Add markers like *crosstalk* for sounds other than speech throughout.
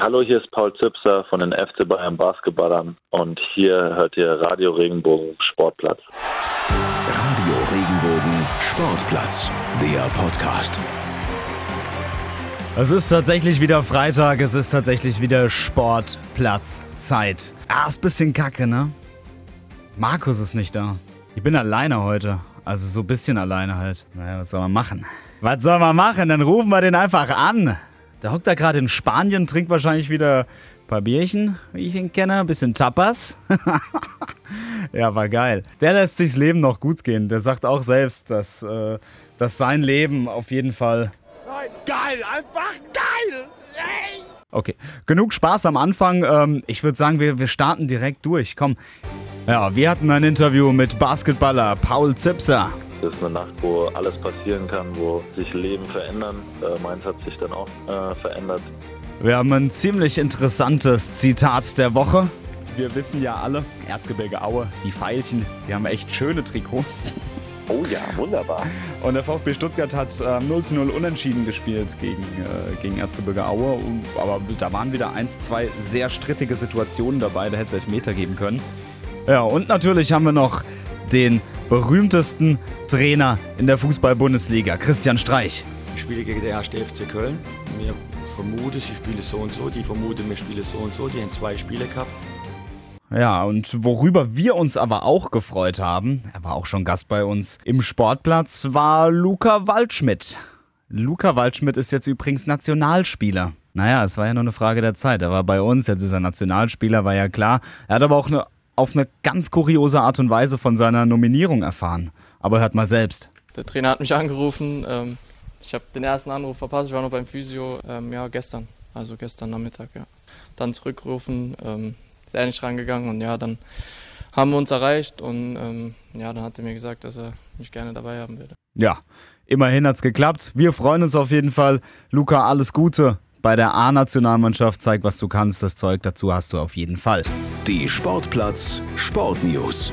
Hallo, hier ist Paul Zipser von den FC Bayern Basketballern und hier hört ihr Radio Regenbogen Sportplatz. Radio Regenbogen Sportplatz, der Podcast. Es ist tatsächlich wieder Freitag, es ist tatsächlich wieder Sportplatzzeit. Ah, ist ein bisschen kacke, ne? Markus ist nicht da. Ich bin alleine heute. Also so ein bisschen alleine halt. Naja, was soll man machen? Was soll man machen? Dann rufen wir den einfach an. Der hockt da gerade in Spanien, trinkt wahrscheinlich wieder ein paar Bierchen, wie ich ihn kenne. Ein bisschen Tapas. *laughs* ja, war geil. Der lässt sich's Leben noch gut gehen. Der sagt auch selbst, dass, äh, dass sein Leben auf jeden Fall Geil, einfach geil! Ey! Okay, genug Spaß am Anfang. Ähm, ich würde sagen, wir, wir starten direkt durch. Komm. Ja, wir hatten ein Interview mit Basketballer Paul Zipser. Das ist eine Nacht, wo alles passieren kann, wo sich Leben verändern. Äh, meins hat sich dann auch äh, verändert. Wir haben ein ziemlich interessantes Zitat der Woche. Wir wissen ja alle, Erzgebirge Aue, die Pfeilchen, die haben echt schöne Trikots. Oh ja, wunderbar. Und der VfB Stuttgart hat äh, 0 zu 0 unentschieden gespielt gegen, äh, gegen Erzgebirge Aue. Und, aber da waren wieder eins, zwei sehr strittige Situationen dabei, da hätte es Elfmeter geben können. Ja, und natürlich haben wir noch den berühmtesten Trainer in der Fußball-Bundesliga, Christian Streich. Ich spiele gegen den 1. FC Köln. Mir vermute, sie spielen so und so. Die vermuten, wir spielen so und so. Die haben zwei Spiele gehabt. Ja, und worüber wir uns aber auch gefreut haben, er war auch schon Gast bei uns im Sportplatz, war Luca Waldschmidt. Luca Waldschmidt ist jetzt übrigens Nationalspieler. Naja, es war ja nur eine Frage der Zeit. Er war bei uns, jetzt ist er Nationalspieler, war ja klar. Er hat aber auch eine, auf eine ganz kuriose Art und Weise von seiner Nominierung erfahren. Aber hört mal selbst. Der Trainer hat mich angerufen. Ähm, ich habe den ersten Anruf verpasst. Ich war noch beim Physio. Ähm, ja, gestern. Also gestern Nachmittag, ja. Dann zurückgerufen. Ähm, ist er nicht rangegangen und ja, dann haben wir uns erreicht und ja, dann hat er mir gesagt, dass er mich gerne dabei haben würde. Ja, immerhin hat's geklappt. Wir freuen uns auf jeden Fall. Luca, alles Gute. Bei der A-Nationalmannschaft zeig, was du kannst. Das Zeug dazu hast du auf jeden Fall. Die Sportplatz Sportnews.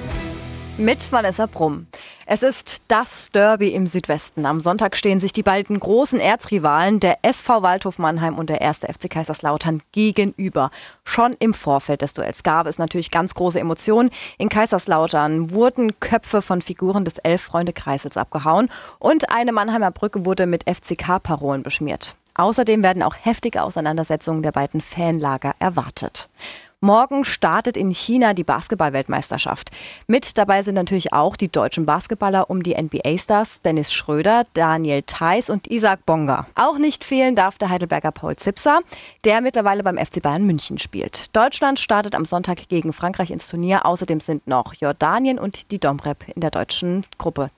Mit Vanessa Brumm. Es ist das Derby im Südwesten. Am Sonntag stehen sich die beiden großen Erzrivalen, der SV Waldhof Mannheim und der 1. FC Kaiserslautern, gegenüber. Schon im Vorfeld des Duells gab es natürlich ganz große Emotionen. In Kaiserslautern wurden Köpfe von Figuren des Elf-Freunde-Kreisels abgehauen und eine Mannheimer Brücke wurde mit FCK-Parolen beschmiert. Außerdem werden auch heftige Auseinandersetzungen der beiden Fanlager erwartet. Morgen startet in China die Basketball-Weltmeisterschaft. Mit dabei sind natürlich auch die deutschen Basketballer um die NBA-Stars Dennis Schröder, Daniel Theiss und Isaac Bonga. Auch nicht fehlen darf der Heidelberger Paul Zipser, der mittlerweile beim FC Bayern München spielt. Deutschland startet am Sonntag gegen Frankreich ins Turnier. Außerdem sind noch Jordanien und die Domrep in der deutschen Gruppe.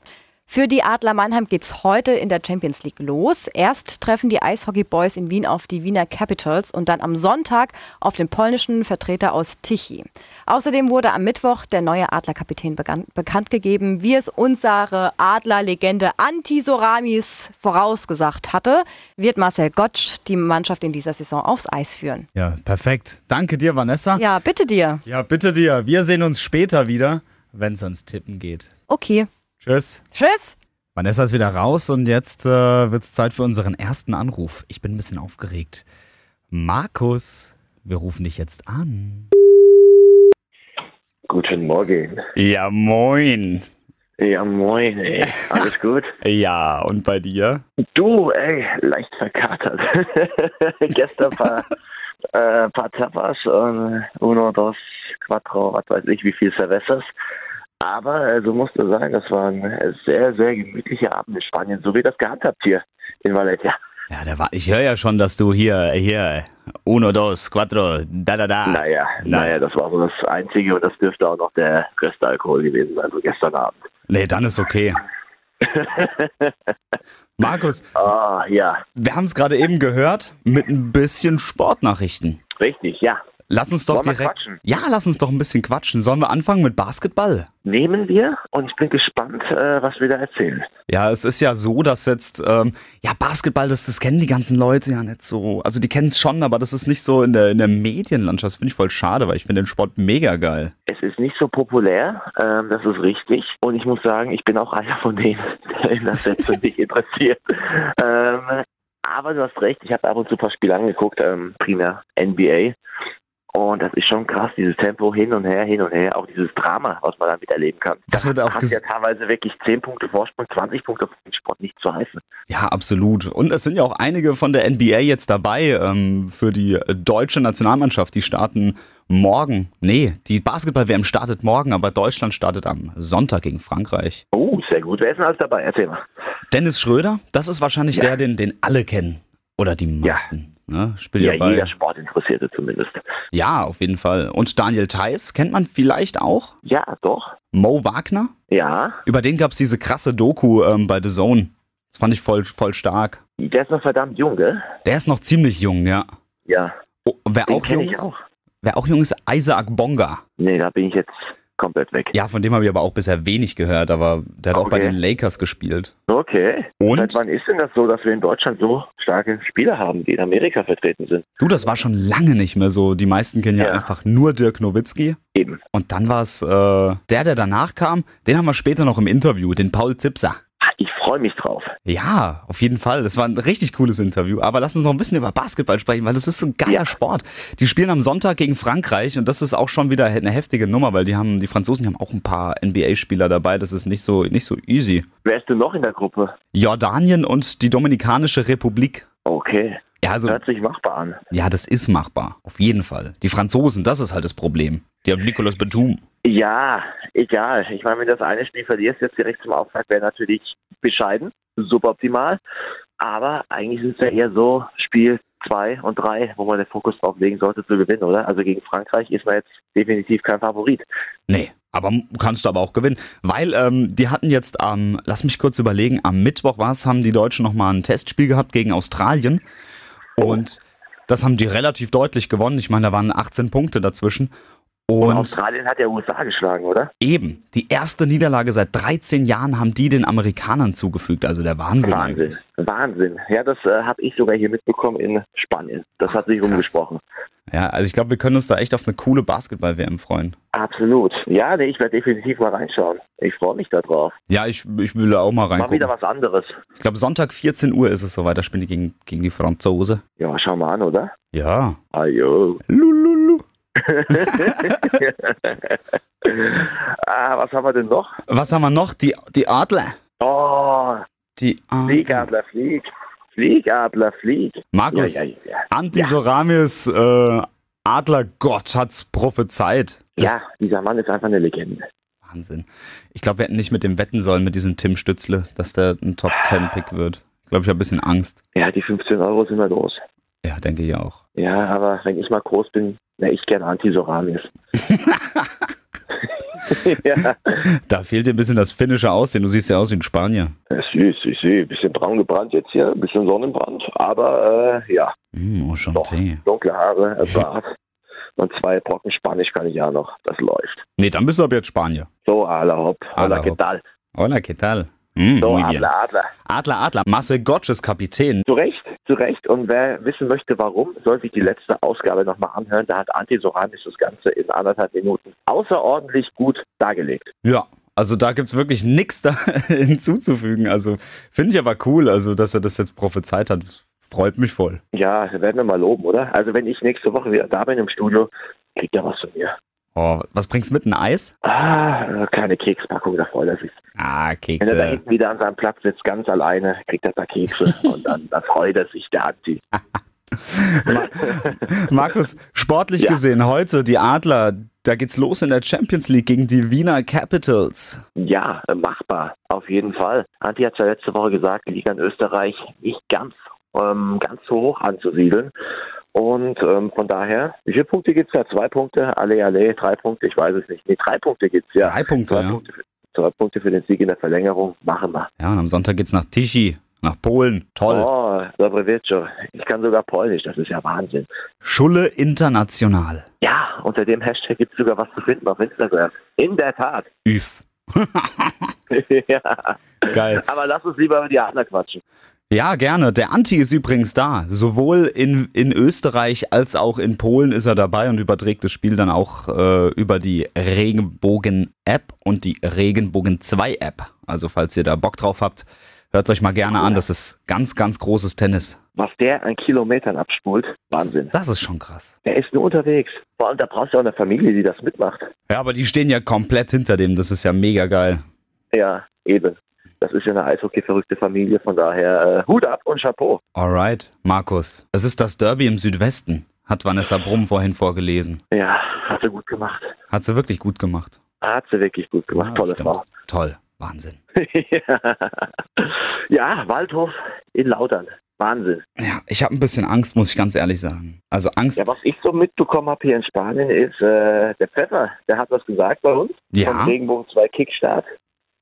Für die Adler Mannheim geht's heute in der Champions League los. Erst treffen die Eishockey Boys in Wien auf die Wiener Capitals und dann am Sonntag auf den polnischen Vertreter aus Tichy. Außerdem wurde am Mittwoch der neue Adlerkapitän bekannt gegeben, wie es unsere Adlerlegende Anti Soramis vorausgesagt hatte, wird Marcel Gottsch die Mannschaft in dieser Saison aufs Eis führen. Ja, perfekt. Danke dir, Vanessa. Ja, bitte dir. Ja, bitte dir. Wir sehen uns später wieder, wenn es ans Tippen geht. Okay. Tschüss. Tschüss. Vanessa ist wieder raus und jetzt äh, wird es Zeit für unseren ersten Anruf. Ich bin ein bisschen aufgeregt. Markus, wir rufen dich jetzt an. Guten Morgen. Ja, moin. Ja, moin, ey. Alles *laughs* gut? Ja, und bei dir? Du, ey, leicht verkatert. *laughs* Gestern paar, *laughs* äh, paar Tapas und uno, dos, quattro, was weiß ich, wie viel Cervezas. Aber äh, so musste sein, das war ein sehr, sehr gemütlicher Abend in Spanien, so wie das gehandhabt hier in Valencia. Ja, der war, ich höre ja schon, dass du hier, hier, uno, dos, cuatro, da, da, da. Naja, naja, das war so das Einzige und das dürfte auch noch der größte Alkohol gewesen sein, so gestern Abend. Nee, dann ist okay. *laughs* Markus, Ah, ja, wir haben es gerade eben gehört mit ein bisschen Sportnachrichten. richtig, ja. Lass uns doch Wollen direkt. quatschen? Ja, lass uns doch ein bisschen quatschen. Sollen wir anfangen mit Basketball? Nehmen wir und ich bin gespannt, äh, was wir da erzählen. Ja, es ist ja so, dass jetzt, ähm, ja, Basketball, das, das kennen die ganzen Leute ja nicht so. Also die kennen es schon, aber das ist nicht so in der, in der Medienlandschaft. Das finde ich voll schade, weil ich finde den Sport mega geil. Es ist nicht so populär, ähm, das ist richtig. Und ich muss sagen, ich bin auch einer von denen, der in das Sätze nicht interessiert. *laughs* Ähm, Aber du hast recht, ich habe ab und zu ein paar Spiele angeguckt, ähm, primär NBA. Und das ist schon krass, dieses Tempo hin und her, hin und her, auch dieses Drama, was man damit erleben kann. Das wird auch hat ja teilweise wirklich 10 Punkte Vorsprung, 20 Punkte auf den Sport nicht zu heißen. Ja, absolut. Und es sind ja auch einige von der NBA jetzt dabei ähm, für die deutsche Nationalmannschaft. Die starten morgen. Nee, die Basketball-WM startet morgen, aber Deutschland startet am Sonntag gegen Frankreich. Oh, sehr gut. Wer ist denn alles dabei? Erzähl mal. Dennis Schröder, das ist wahrscheinlich Ja. der, den, den alle kennen. Oder die Ja. Ne? Spielt Ja, ja, bei. jeder Sportinteressierte zumindest. Ja, auf jeden Fall. Und Daniel Theiss kennt man vielleicht auch. Ja, doch. Mo Wagner. Ja, Über den gab es diese krasse Doku ähm, bei The Zone. Das fand ich voll, voll stark. der ist noch verdammt jung, gell? Der ist noch ziemlich jung, ja. Ja, Oh, wer, den auch jung ist, auch. wer auch jung ist, Isaac Bonga. Nee, da bin ich jetzt komplett weg. Ja, von dem habe ich aber auch bisher wenig gehört, aber der hat auch bei Okay. den Lakers gespielt. Okay. Seit Und wann ist denn das so, dass wir in Deutschland so starke Spieler haben, die in Amerika vertreten sind? du, das war schon lange nicht mehr so. Die meisten kennen ja, Ja. einfach nur Dirk Nowitzki. Eben. Und dann war es äh, der, der danach kam, den haben wir später noch im Interview, den Paul Zipser. Ich freue mich drauf. Ja, auf jeden Fall. Das war ein richtig cooles Interview. Aber lass uns noch ein bisschen über Basketball sprechen, weil das ist ein geiler Ja. Sport. Die spielen am Sonntag gegen Frankreich und das ist auch schon wieder eine heftige Nummer, weil die haben, die Franzosen haben auch ein paar NBA-Spieler dabei. Das ist nicht so, nicht so easy. Wer ist denn noch in der Gruppe? Jordanien und die Dominikanische Republik. Okay. Ja, also, Hört sich machbar an. ja, das ist machbar. Auf jeden Fall. Die Franzosen, das ist halt das Problem. Die haben Nicolas Batum. Ja, egal. Ich meine, wenn du das eine Spiel verlierst, jetzt direkt zum Auftakt, wäre natürlich bescheiden, suboptimal. Aber eigentlich ist es ja eher so, Spiel zwei und drei, wo man den Fokus drauf legen sollte zu gewinnen, oder? Also gegen Frankreich ist man jetzt definitiv kein Favorit. Nee, aber kannst du aber auch gewinnen. Weil ähm, die hatten jetzt am, lass mich kurz überlegen, am Mittwoch war es, haben die Deutschen nochmal ein Testspiel gehabt gegen Australien. Und das haben die relativ deutlich gewonnen. Ich meine, da waren 18 Punkte dazwischen. Und, Und Australien hat ja USA geschlagen, oder? eben, die erste Niederlage seit 13 Jahren haben die den Amerikanern zugefügt. Also der Wahnsinn. Wahnsinn. eigentlich. Wahnsinn. Ja, das äh, habe ich sogar hier mitbekommen in Spanien. Das hat sich Krass. rumgesprochen. Ja, also ich glaube, wir können uns da echt auf eine coole Basketball-WM freuen. Absolut. Ja, nee, ich werde definitiv mal reinschauen. Ich freue mich da drauf. Ja, ich, ich will da auch mal Mal reingucken. wieder was anderes. Ich glaube, Sonntag 14 Uhr ist es soweit. Da spielen die gegen, gegen die Franzose. Ja, schau mal an, oder? Ja. Ajo. Lululu. *laughs* ah, was haben wir denn noch? Was haben wir noch? Die, die Adler. Oh, Die Adler. Fliegadler, flieg. Fliegadler, flieg. Ja, Markus, ja, ja. Antisoramis äh, Adlergott hat's prophezeit. Das- Ja, dieser Mann ist einfach eine Legende. Wahnsinn. Ich glaube, wir hätten nicht mit dem wetten sollen, mit diesem Tim Stützle, dass der ein Top 10 Pick wird. Ich glaube, ich habe ein bisschen Angst. Ja, die 15 Euro sind wir los. Ja, denke ich auch. Ja, aber wenn ich mal groß bin, wäre ich gerne Antisoramis. *laughs* ja, Da fehlt dir ein bisschen das finnische Aussehen. Du siehst ja aus wie ein Spanier. süß, süß, süß. Bisschen braun gebrannt jetzt hier, ein bisschen Sonnenbrand. Aber äh, ja, Mm, oh, Chanté. dunkle Haare, ein Bart und zwei Brocken Spanisch kann ich ja noch. Das läuft. Nee, dann bist du ab jetzt Spanier. So, ala hopp, que hopp. tal. Hola, ¿qué tal? Mm, So. Adler, Adler. Adler, Adler. Marcel Gottsch ist Kapitän. Zu Recht, zu Recht. Und wer wissen möchte, warum, soll sich die letzte Ausgabe nochmal anhören. Da hat Anti Soranis das Ganze in anderthalb Minuten außerordentlich gut dargelegt. Ja, also da gibt's wirklich nichts da *laughs* hinzuzufügen. Also finde ich aber cool, also dass er das jetzt prophezeit hat. Freut mich voll. Ja, werden wir mal loben, oder? Also wenn ich nächste Woche wieder da bin im Studio, kriegt er was von mir. Oh, was bringst du mit? Ein Eis? Ah, keine Kekspackung, da freut er sich. Ah, Wenn er da Kekse. hinten wieder an seinem Platz sitzt, ganz alleine, kriegt er da Kekse *laughs* und dann, dann freut er sich, der Anti. *laughs* Markus, sportlich Ja. gesehen, heute die Adler, da geht's los in der Champions League gegen die Wiener Capitals. Ja, äh, machbar, auf jeden Fall. Anti hat ja letzte Woche gesagt, die Liga in Österreich nicht ganz, ähm, ganz so hoch anzusiedeln. Und ähm, von daher, wie viele Punkte gibt's da? Zwei Punkte? Alle, alle, drei Punkte? Ich weiß es nicht. Nee, drei Punkte gibt's ja. Drei Punkte, Zwei, ja. Punkte für, zwei Punkte für den Sieg in der Verlängerung. Machen wir. Ja, und am Sonntag geht's nach Tichy, nach Polen. Toll. Oh, dobre wieczór. Ich kann sogar Polnisch, das ist ja Wahnsinn. Schulle International. Ja, unter dem Hashtag gibt's sogar was zu finden auf Instagram. In der Tat. *laughs* Üf. ja. Geil. Aber lass uns lieber über die Adler quatschen. Ja, gerne. Der Anti ist übrigens da. Sowohl in, in Österreich als auch in Polen ist er dabei und überträgt das Spiel dann auch äh, über die Regenbogen-App und die Regenbogen 2-App. Also falls ihr da Bock drauf habt, hört euch mal gerne an. Das ist ganz, ganz großes Tennis. Was der an Kilometern abspult, Wahnsinn. Das ist schon krass. Der ist nur unterwegs. Vor allem, da brauchst du auch eine Familie, die das mitmacht. Ja, aber die stehen ja komplett hinter dem. Das ist ja mega geil. Ja, eben. Das ist ja eine Eishockey-verrückte Familie, von daher äh, Hut ab und Chapeau. Alright, Markus. Es ist das Derby im Südwesten, hat Vanessa Brumm vorhin vorgelesen. Ja, hat sie gut gemacht. Hat sie wirklich gut gemacht. Hat sie wirklich gut gemacht. Ja, Tolle stimmt. Frau. Toll. Wahnsinn. *laughs* ja, Waldhof in Lautern. Wahnsinn. Ja, ich habe ein bisschen Angst, muss ich ganz ehrlich sagen. Also Angst. Ja, was ich so mitbekommen habe hier in Spanien ist, äh, der Pfeffer, der hat was gesagt bei uns. Ja. Vom Regenbogen 2 Kickstart.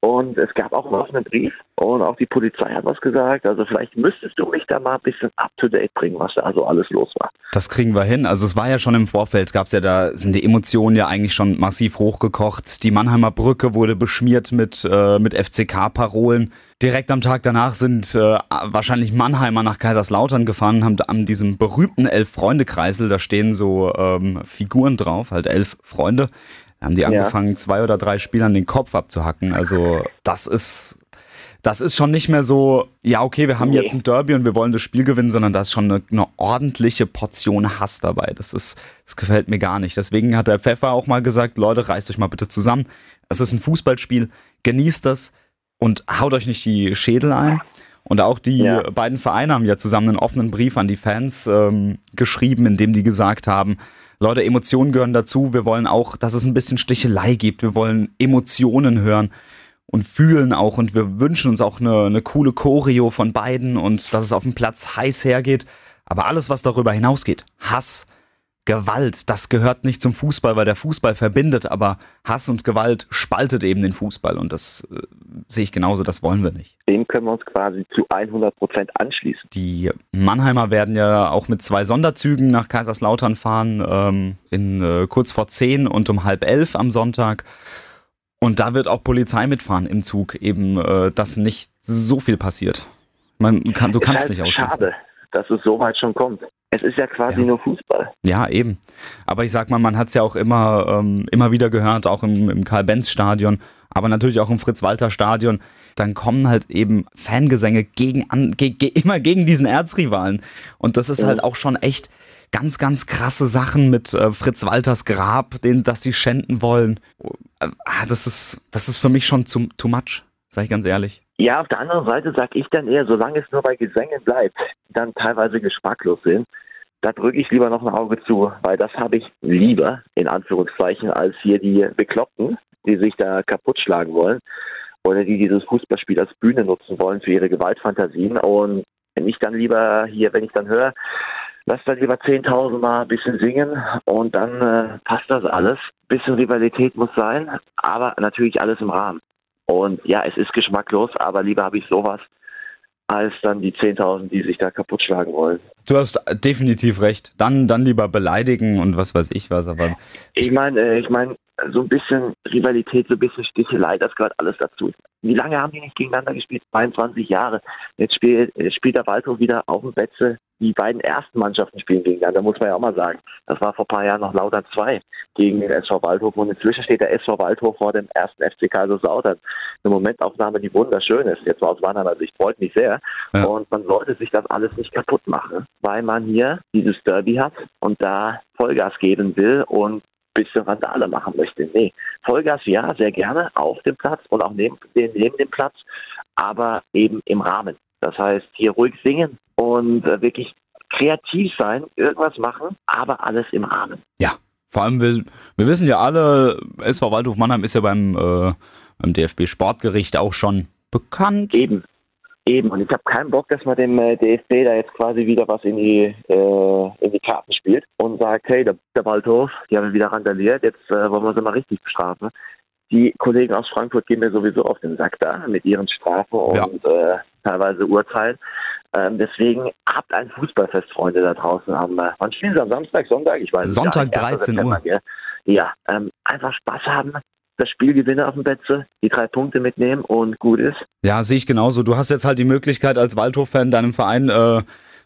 Und es gab auch einen offenen Brief und auch die Polizei hat was gesagt. Also vielleicht müsstest du mich da mal ein bisschen up to date bringen, was da also alles los war. Das kriegen wir hin. Also es war ja schon im Vorfeld, gab's ja da, sind die Emotionen ja eigentlich schon massiv hochgekocht. Die Mannheimer Brücke wurde beschmiert mit, äh, mit FCK-Parolen. Direkt am Tag danach sind äh, wahrscheinlich Mannheimer nach Kaiserslautern gefahren, haben an diesem berühmten Elf-Freunde-Kreisel, da stehen so ähm, Figuren drauf, halt elf Freunde. Haben die Ja. angefangen, zwei oder drei Spielern den Kopf abzuhacken. Also das ist, das ist schon nicht mehr so, ja okay, wir haben Nee. jetzt ein Derby und wir wollen das Spiel gewinnen, sondern da ist schon eine, eine ordentliche Portion Hass dabei. Das ist, das gefällt mir gar nicht. Deswegen hat der Pfeffer auch mal gesagt, Leute, reißt euch mal bitte zusammen. Es ist ein Fußballspiel, genießt das und haut euch nicht die Schädel ein. Und auch die Ja. beiden Vereine haben ja zusammen einen offenen Brief an die Fans ähm, geschrieben, in dem die gesagt haben, Leute, Emotionen gehören dazu. Wir wollen auch, dass es ein bisschen Stichelei gibt. Wir wollen Emotionen hören und fühlen auch. Und wir wünschen uns auch eine, eine coole Choreo von beiden und dass es auf dem Platz heiß hergeht. Aber alles, was darüber hinausgeht, Hass, Gewalt, das gehört nicht zum Fußball, weil der Fußball verbindet, aber Hass und Gewalt spaltet eben den Fußball. Und das äh, sehe ich genauso, das wollen wir nicht. Dem können wir uns quasi zu 100 Prozent anschließen. Die Mannheimer werden ja auch mit zwei Sonderzügen nach Kaiserslautern fahren, ähm, in äh, kurz vor zehn und um halb elf am Sonntag. Und da wird auch Polizei mitfahren im Zug, eben, äh, dass nicht so viel passiert. Man kann, du kannst ist nicht halt ausschließen. Schade, dass es so weit schon kommt. Es ist ja quasi Ja. nur Fußball. Ja, eben. Aber ich sag mal, man hat es ja auch immer, ähm, immer wieder gehört, auch im, im Karl-Benz-Stadion, aber natürlich auch im Fritz-Walter-Stadion. Dann kommen halt eben Fangesänge gegen an, ge, ge, immer gegen diesen Erzrivalen. Und das ist Ja. halt auch schon echt ganz, ganz krasse Sachen mit äh, Fritz Walters Grab, den, dass die schänden wollen. Äh, ah, das ist, das ist für mich schon zu, too much, sag ich ganz ehrlich. Ja, auf der anderen Seite sage ich dann eher, solange es nur bei Gesängen bleibt, die dann teilweise geschmacklos sind, da drücke ich lieber noch ein Auge zu, weil das habe ich lieber, in Anführungszeichen, als hier die Bekloppten, die sich da kaputt schlagen wollen oder die dieses Fußballspiel als Bühne nutzen wollen für ihre Gewaltfantasien. Und wenn ich dann lieber hier, wenn ich dann höre, lass dann lieber 10.000 Mal ein bisschen singen und dann äh, passt das alles. Bisschen Rivalität muss sein, aber natürlich alles im Rahmen. Und ja, es ist geschmacklos, aber lieber habe ich sowas, als dann die 10.000, die sich da kaputt schlagen wollen. Du hast definitiv recht. Dann, dann lieber beleidigen und was weiß ich was, aber Ich meine, äh, ich meine, so ein bisschen Rivalität, so ein bisschen Stichelei, das gehört alles dazu. Wie lange haben die nicht gegeneinander gespielt? 22 Jahre. Jetzt spielt, jetzt spielt der Waldhof wieder auf dem Betze. Die beiden ersten Mannschaften spielen gegeneinander, muss man ja auch mal sagen. Das war vor ein paar Jahren noch Lautern 2 gegen den SV Waldhof und inzwischen steht der SV Waldhof vor dem ersten FC Kaiserslautern. Eine Momentaufnahme, die wunderschön ist. Jetzt mal aus Mannheimer Sicht freut mich sehr. Ja. Und man sollte sich das alles nicht kaputt machen, weil man hier dieses Derby hat und da Vollgas geben will und bisschen Randale machen möchte. Nee, Vollgas ja, sehr gerne auf dem Platz und auch neben, neben dem Platz, aber eben im Rahmen. Das heißt, hier ruhig singen und äh, wirklich kreativ sein, irgendwas machen, aber alles im Rahmen. Ja, vor allem, wir, wir wissen ja alle, SV Waldhof Mannheim ist ja beim, äh, beim DFB Sportgericht auch schon bekannt. Eben. Eben. Und ich habe keinen Bock, dass man dem äh, DFB da jetzt quasi wieder was in die, äh, in die Karten spielt und sagt, hey, der, der Waldhof, die haben wieder randaliert, jetzt äh, wollen wir sie mal richtig bestrafen. Die Kollegen aus Frankfurt gehen mir sowieso auf den Sack da mit ihren Strafen Ja. und äh, teilweise Urteilen. Ähm, deswegen habt ein Fußballfest, Freunde da draußen. Am, äh, wann spielen sie am Samstag, Sonntag? Ich weiß Sonntag, nicht. 1. 13 Uhr. Ja, ähm, einfach Spaß haben, das Spiel gewinnen auf dem Betze, die drei Punkte mitnehmen und gut ist. Ja, sehe ich genauso. Du hast jetzt halt die Möglichkeit, als Waldhof-Fan deinem Verein äh,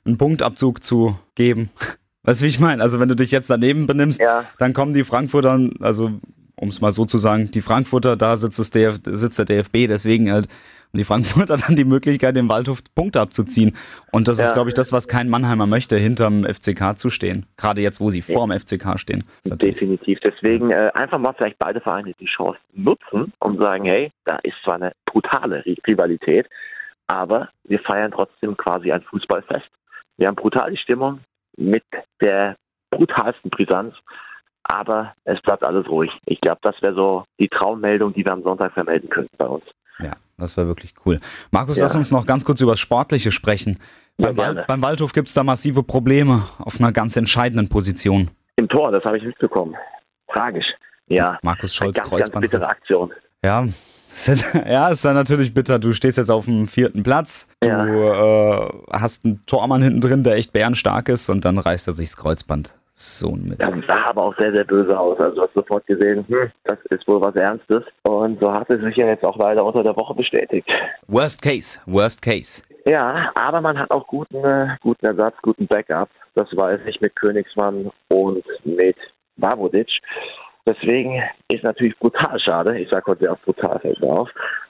einen Punktabzug zu geben. *laughs* Weißt du, wie ich meine? Also, wenn du dich jetzt daneben benimmst, Ja. dann kommen die Frankfurter, also um es mal so zu sagen, die Frankfurter, da sitzt, das DF, sitzt der DFB, deswegen halt Und die Frankfurter dann die Möglichkeit, dem Waldhof Punkte abzuziehen. Und das Ja. ist, glaube ich, das, was kein Mannheimer möchte, hinterm FCK zu stehen. Gerade jetzt, wo sie vorm FCK stehen. Das ist natürlich- Definitiv. Deswegen äh, einfach mal vielleicht beide Vereine die Chance nutzen und sagen, hey, da ist zwar eine brutale Ri- Rivalität, aber wir feiern trotzdem quasi ein Fußballfest. Wir haben brutal die Stimmung mit der brutalsten Brisanz, aber es bleibt alles ruhig. Ich glaube, das wäre so die Traummeldung, die wir am Sonntag vermelden könnten bei uns. Das wäre wirklich cool. Markus, Ja. lass uns noch ganz kurz über das Sportliche sprechen. Ja, beim, Wal beim Waldhof gibt es da massive Probleme auf einer ganz entscheidenden Position. Im Tor, das habe ich mitbekommen. Tragisch. Ja, Markus eine Scholz ganz, ganz Kreuzband. bittere Aktion. Ja, *laughs* ja, ist dann natürlich bitter. Du stehst jetzt auf dem vierten Platz. Du Ja. äh, hast einen Tormann hinten drin, der echt bärenstark ist und dann reißt er sich das Kreuzband. So ein Mist. Das sah aber auch sehr, sehr böse aus. Also du hast sofort gesehen, hm, das ist wohl was Ernstes. Und so hat es sich ja jetzt auch leider unter der Woche bestätigt. Worst case, worst case. Ja, aber man hat auch guten, äh, guten Ersatz, guten Backup. Das weiß ich mit Königsmann und mit Vavodic. Deswegen ist natürlich brutal schade. Ich sage heute oft brutal fällt mir auf.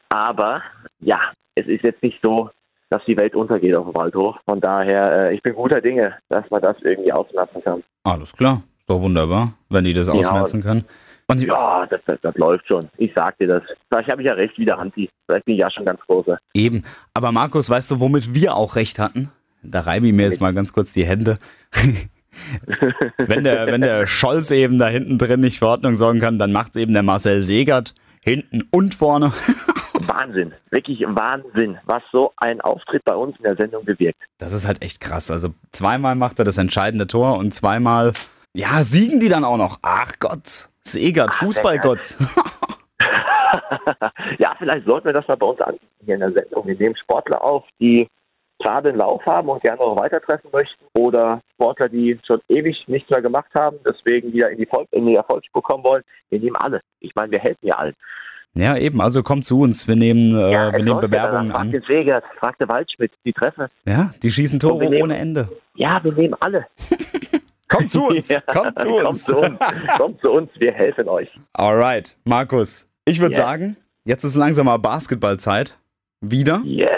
Aber ja, es ist jetzt nicht so, dass die Welt untergeht auf dem Waldhof. Von daher, äh, ich bin guter Dinge, dass man das irgendwie ausmerzen kann. Alles klar, ist doch wunderbar, wenn die das Ja, ausmerzen können. Und die, Ja, das, das, das läuft schon. Ich sag dir das. Vielleicht habe ich ja recht wie der Anti. Vielleicht bin ich ja schon ganz großer. Eben. Aber Markus, weißt du, womit wir auch recht hatten? Da reibe ich mir jetzt mal ganz kurz die Hände. *laughs* wenn, der, wenn der Scholz eben da hinten drin nicht für Ordnung sorgen kann, dann macht es eben der Marcel Segert hinten und vorne. Wahnsinn. Wirklich Wahnsinn, was so ein Auftritt bei uns in der Sendung bewirkt. Das ist halt echt krass. Also zweimal macht er das entscheidende Tor und zweimal, ja, siegen die dann auch noch. Ach Gott, Segert, Fußballgott. *laughs* ja, vielleicht sollten wir das mal bei uns anbieten hier in der Sendung. Wir nehmen Sportler auf, die gerade einen Lauf haben und gerne noch weiter treffen möchten oder Sportler, die schon ewig nichts mehr gemacht haben, deswegen wieder in die, Volk in die Erfolgsspur kommen wollen. Wir nehmen alle. Ich meine, wir helfen ja allen. Ja, eben, also kommt zu uns, wir nehmen, äh, ja, wir es nehmen Bewerbungen an. Fragte Segert, fragte Waldschmidt, die treffen. Ja, die schießen wir Tore nehmen- ohne Ende. Ja, wir nehmen alle. *laughs* Kommt zu uns, Ja, kommt zu Kommt uns. zu uns. kommt zu uns, wir helfen euch. Alright, Markus, ich würde Yes. sagen, jetzt ist langsam mal Basketballzeit. Wieder. Yes.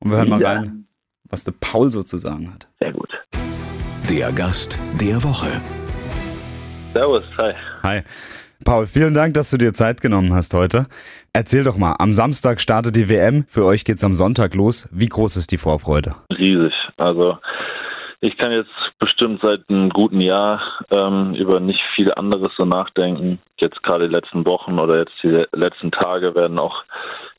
Und wir hören mal Wieder. rein, was der Paul so zu sagen hat. Sehr gut. Der Gast der Woche. Servus, hi. Hi. Paul, vielen Dank, dass du dir Zeit genommen hast heute. Erzähl doch mal, am Samstag startet die WM. Für euch geht's am Sonntag los. Wie groß ist die Vorfreude? Riesig. Also ich kann jetzt bestimmt seit einem guten Jahr ähm, über nicht viel anderes so nachdenken. Jetzt gerade die letzten Wochen oder jetzt die le- letzten Tage werden auch,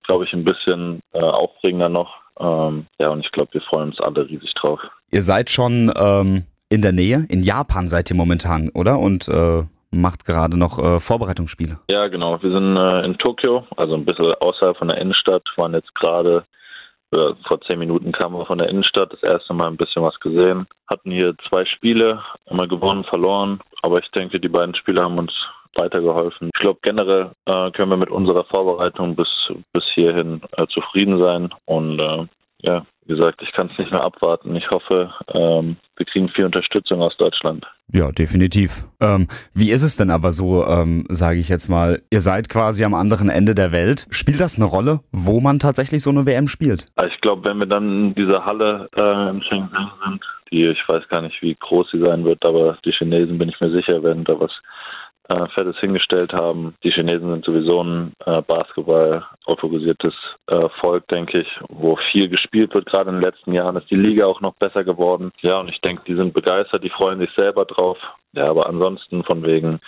glaube ich, ein bisschen äh, aufregender noch. Ähm, ja, und ich glaube, wir freuen uns alle riesig drauf. Ihr seid schon ähm, in der Nähe. In Japan seid ihr momentan, oder? Und äh, macht gerade noch äh, Vorbereitungsspiele. Ja, genau. Wir sind äh, in Tokio, also ein bisschen außerhalb von der Innenstadt, waren jetzt gerade, äh, vor zehn Minuten kamen wir von der Innenstadt, das erste Mal ein bisschen was gesehen. Hatten hier zwei Spiele, immer gewonnen, verloren, aber ich denke, die beiden Spiele haben uns weitergeholfen. Ich glaube, generell äh, können wir mit unserer Vorbereitung bis, bis hierhin äh, zufrieden sein und äh, ja, wie gesagt, ich kann es nicht mehr abwarten. Ich hoffe, ähm, wir kriegen viel Unterstützung aus Deutschland. Ja, definitiv. Ähm, wie ist es denn aber so, ähm, sage ich jetzt mal, ihr seid quasi am anderen Ende der Welt. Spielt das eine Rolle, wo man tatsächlich so eine WM spielt? Also ich glaube, wenn wir dann in dieser Halle äh, in Shenzhen sind, die ich weiß gar nicht, wie groß sie sein wird, aber die Chinesen bin ich mir sicher, werden da was äh, Fettes hingestellt haben. Die Chinesen sind sowieso ein äh, Basketball autorisiertes äh, Volk, denke ich, wo viel gespielt wird. Gerade in den letzten Jahren ist die Liga auch noch besser geworden. Ja, und ich denke, die sind begeistert, die freuen sich selber drauf. Ja, aber ansonsten von wegen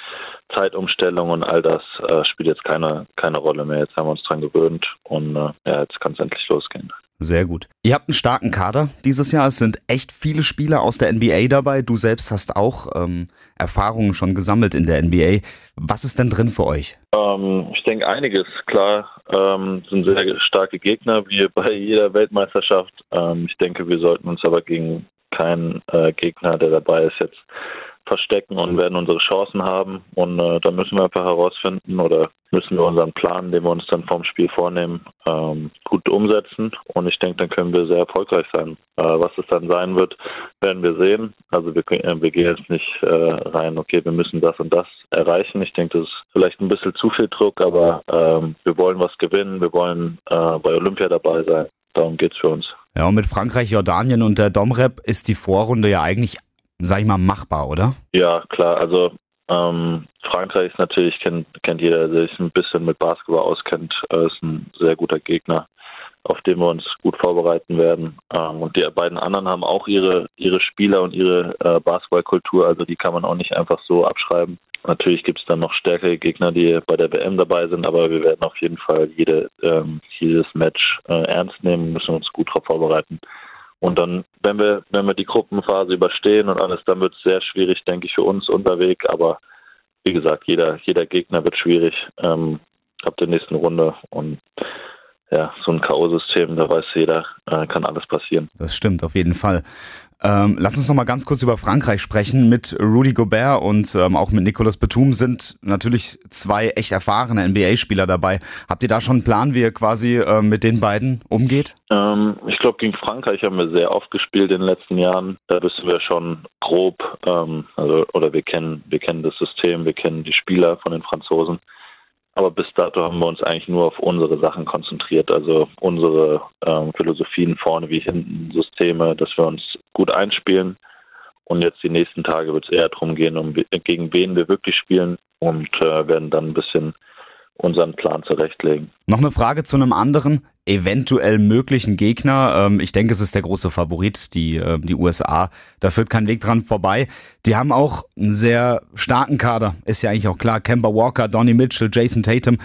Zeitumstellung und all das äh, spielt jetzt keine, keine Rolle mehr. Jetzt haben wir uns dran gewöhnt und äh, ja, jetzt kann es endlich losgehen. Sehr gut. Ihr habt einen starken Kader dieses Jahr. Es sind echt viele Spieler aus der NBA dabei. Du selbst hast auch ähm, Erfahrungen schon gesammelt in der NBA. Was ist denn drin für euch? Ähm, ich denke einiges. Klar, ähm, sind sehr starke Gegner, wie *laughs* bei jeder Weltmeisterschaft. Ähm, ich denke, wir sollten uns aber gegen keinen äh, Gegner, der dabei ist, jetzt verstecken und werden unsere Chancen haben. Und äh, da müssen wir einfach herausfinden oder müssen wir unseren Plan, den wir uns dann vorm Spiel vornehmen, ähm, gut umsetzen. Und ich denke, dann können wir sehr erfolgreich sein. Äh, was es dann sein wird, werden wir sehen. Also wir, äh, wir gehen jetzt nicht äh, rein, okay, wir müssen das und das erreichen. Ich denke, das ist vielleicht ein bisschen zu viel Druck, aber ähm, wir wollen was gewinnen. Wir wollen äh, bei Olympia dabei sein. Darum geht es für uns. Ja, und mit Frankreich, Jordanien und der Domrep ist die Vorrunde ja eigentlich sag ich mal, machbar, oder? Ja, klar. Also ähm, Frankreich ist natürlich, kennt, kennt jeder, der sich ein bisschen mit Basketball auskennt, äh, ist ein sehr guter Gegner, auf den wir uns gut vorbereiten werden. Ähm, und die beiden anderen haben auch ihre, ihre Spieler und ihre äh, Basketballkultur, also die kann man auch nicht einfach so abschreiben. Natürlich gibt es dann noch stärkere Gegner, die bei der WM dabei sind, aber wir werden auf jeden Fall jede, ähm, jedes Match äh, ernst nehmen, müssen uns gut darauf vorbereiten. Und dann, wenn wir, wenn wir die Gruppenphase überstehen und alles, dann wird es sehr schwierig, denke ich, für uns unterwegs. Aber wie gesagt, jeder, jeder Gegner wird schwierig ähm, ab der nächsten Runde. Und ja, so ein K.O.-System, da weiß jeder, äh, kann alles passieren. Das stimmt, auf jeden Fall. Ähm, lass uns noch mal ganz kurz über Frankreich sprechen. Mit Rudy Gobert und ähm, auch mit Nicolas Batum sind natürlich zwei echt erfahrene NBA-Spieler dabei. Habt ihr da schon einen Plan, wie ihr quasi äh, mit den beiden umgeht? Ähm, ich glaube, gegen Frankreich haben wir sehr oft gespielt in den letzten Jahren. Da wissen wir schon grob, ähm, also, oder wir kennen, wir kennen das System, wir kennen die Spieler von den Franzosen. Aber bis dato haben wir uns eigentlich nur auf unsere Sachen konzentriert, also unsere ähm, Philosophien vorne wie hinten, Systeme, dass wir uns gut einspielen. Und jetzt die nächsten Tage wird es eher darum gehen, um, gegen wen wir wirklich spielen und äh, werden dann ein bisschen unseren Plan zurechtlegen. Noch eine Frage zu einem anderen eventuell möglichen Gegner. Ähm, ich denke, es ist der große Favorit, die, ähm, die USA. Da führt kein Weg dran vorbei. Die haben auch einen sehr starken Kader, ist ja eigentlich auch klar. Kemba Walker, Donny Mitchell, Jason Tatum.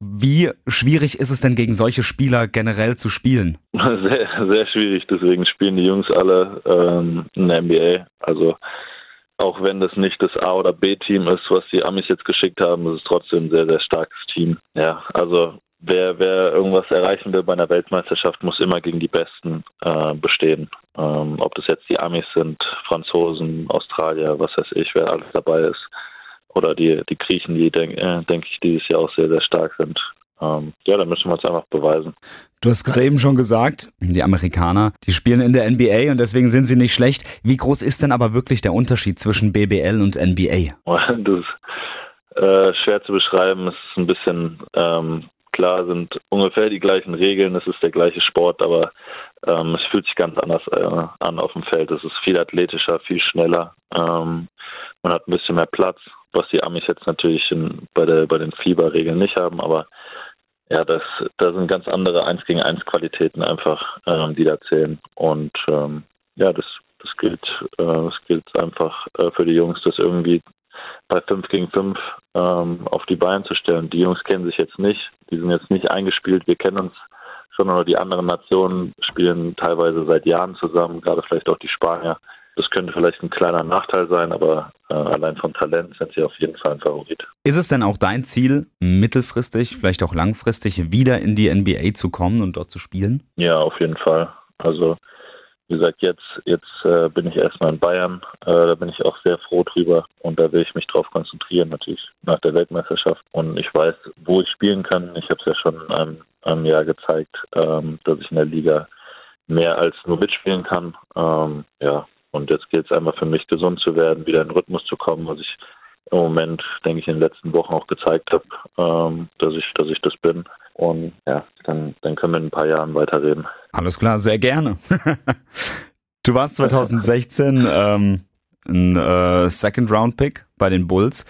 Wie schwierig ist es denn gegen solche Spieler generell zu spielen? *laughs* Sehr, sehr schwierig. Deswegen spielen die Jungs alle ähm, in der NBA. Also auch wenn das nicht das A- oder B-Team ist, was die Amis jetzt geschickt haben, ist es trotzdem ein sehr, sehr starkes Team. Ja, also wer, wer irgendwas erreichen will bei einer Weltmeisterschaft, muss immer gegen die Besten äh, bestehen. Ähm, ob das jetzt die Amis sind, Franzosen, Australier, was weiß ich, wer alles dabei ist. Oder die, die Griechen, die, denke äh, denk ich, dieses Jahr auch sehr, sehr stark sind. Ähm, ja, da müssen wir uns einfach beweisen. Du hast gerade eben schon gesagt, die Amerikaner, die spielen in der NBA und deswegen sind sie nicht schlecht. Wie groß ist denn aber wirklich der Unterschied zwischen BBL und NBA? *laughs* Das ist äh, schwer zu beschreiben. Es ist ein bisschen ähm, klar, sind ungefähr die gleichen Regeln, es ist der gleiche Sport, aber ähm, es fühlt sich ganz anders äh, an auf dem Feld. Es ist viel athletischer, viel schneller. Ähm, man hat ein bisschen mehr Platz, was die Amis jetzt natürlich in, bei, der, bei den Fieberregeln nicht haben, aber ja, das, da sind ganz andere 1 gegen 1 Qualitäten einfach, ähm, die da zählen. Und ähm, ja, das, das gilt, äh, das gilt einfach äh, für die Jungs, das irgendwie bei 5 gegen 5 ähm, auf die Beine zu stellen. Die Jungs kennen sich jetzt nicht, die sind jetzt nicht eingespielt, wir kennen uns schon, oder die anderen Nationen spielen teilweise seit Jahren zusammen, gerade vielleicht auch die Spanier. Das könnte vielleicht ein kleiner Nachteil sein, aber äh, allein vom Talent sind sie auf jeden Fall ein Favorit. Ist es denn auch dein Ziel, mittelfristig, vielleicht auch langfristig, wieder in die NBA zu kommen und dort zu spielen? Ja, auf jeden Fall. Also wie gesagt, jetzt, jetzt äh, bin ich erstmal in Bayern. Äh, da bin ich auch sehr froh drüber und da will ich mich drauf konzentrieren, natürlich nach der Weltmeisterschaft. Und ich weiß, wo ich spielen kann. Ich habe es ja schon in einem, einem Jahr gezeigt, ähm, dass ich in der Liga mehr als nur mitspielen kann. Ähm, ja, und jetzt geht es einfach für mich, gesund zu werden, wieder in den Rhythmus zu kommen, was ich im Moment, denke ich, in den letzten Wochen auch gezeigt habe, ähm, dass ich, dass ich das bin. Und ja, dann, dann können wir in ein paar Jahren weiterreden. Alles klar, sehr gerne. *laughs* du warst 2016 ähm, ein äh, Second-Round-Pick bei den Bulls.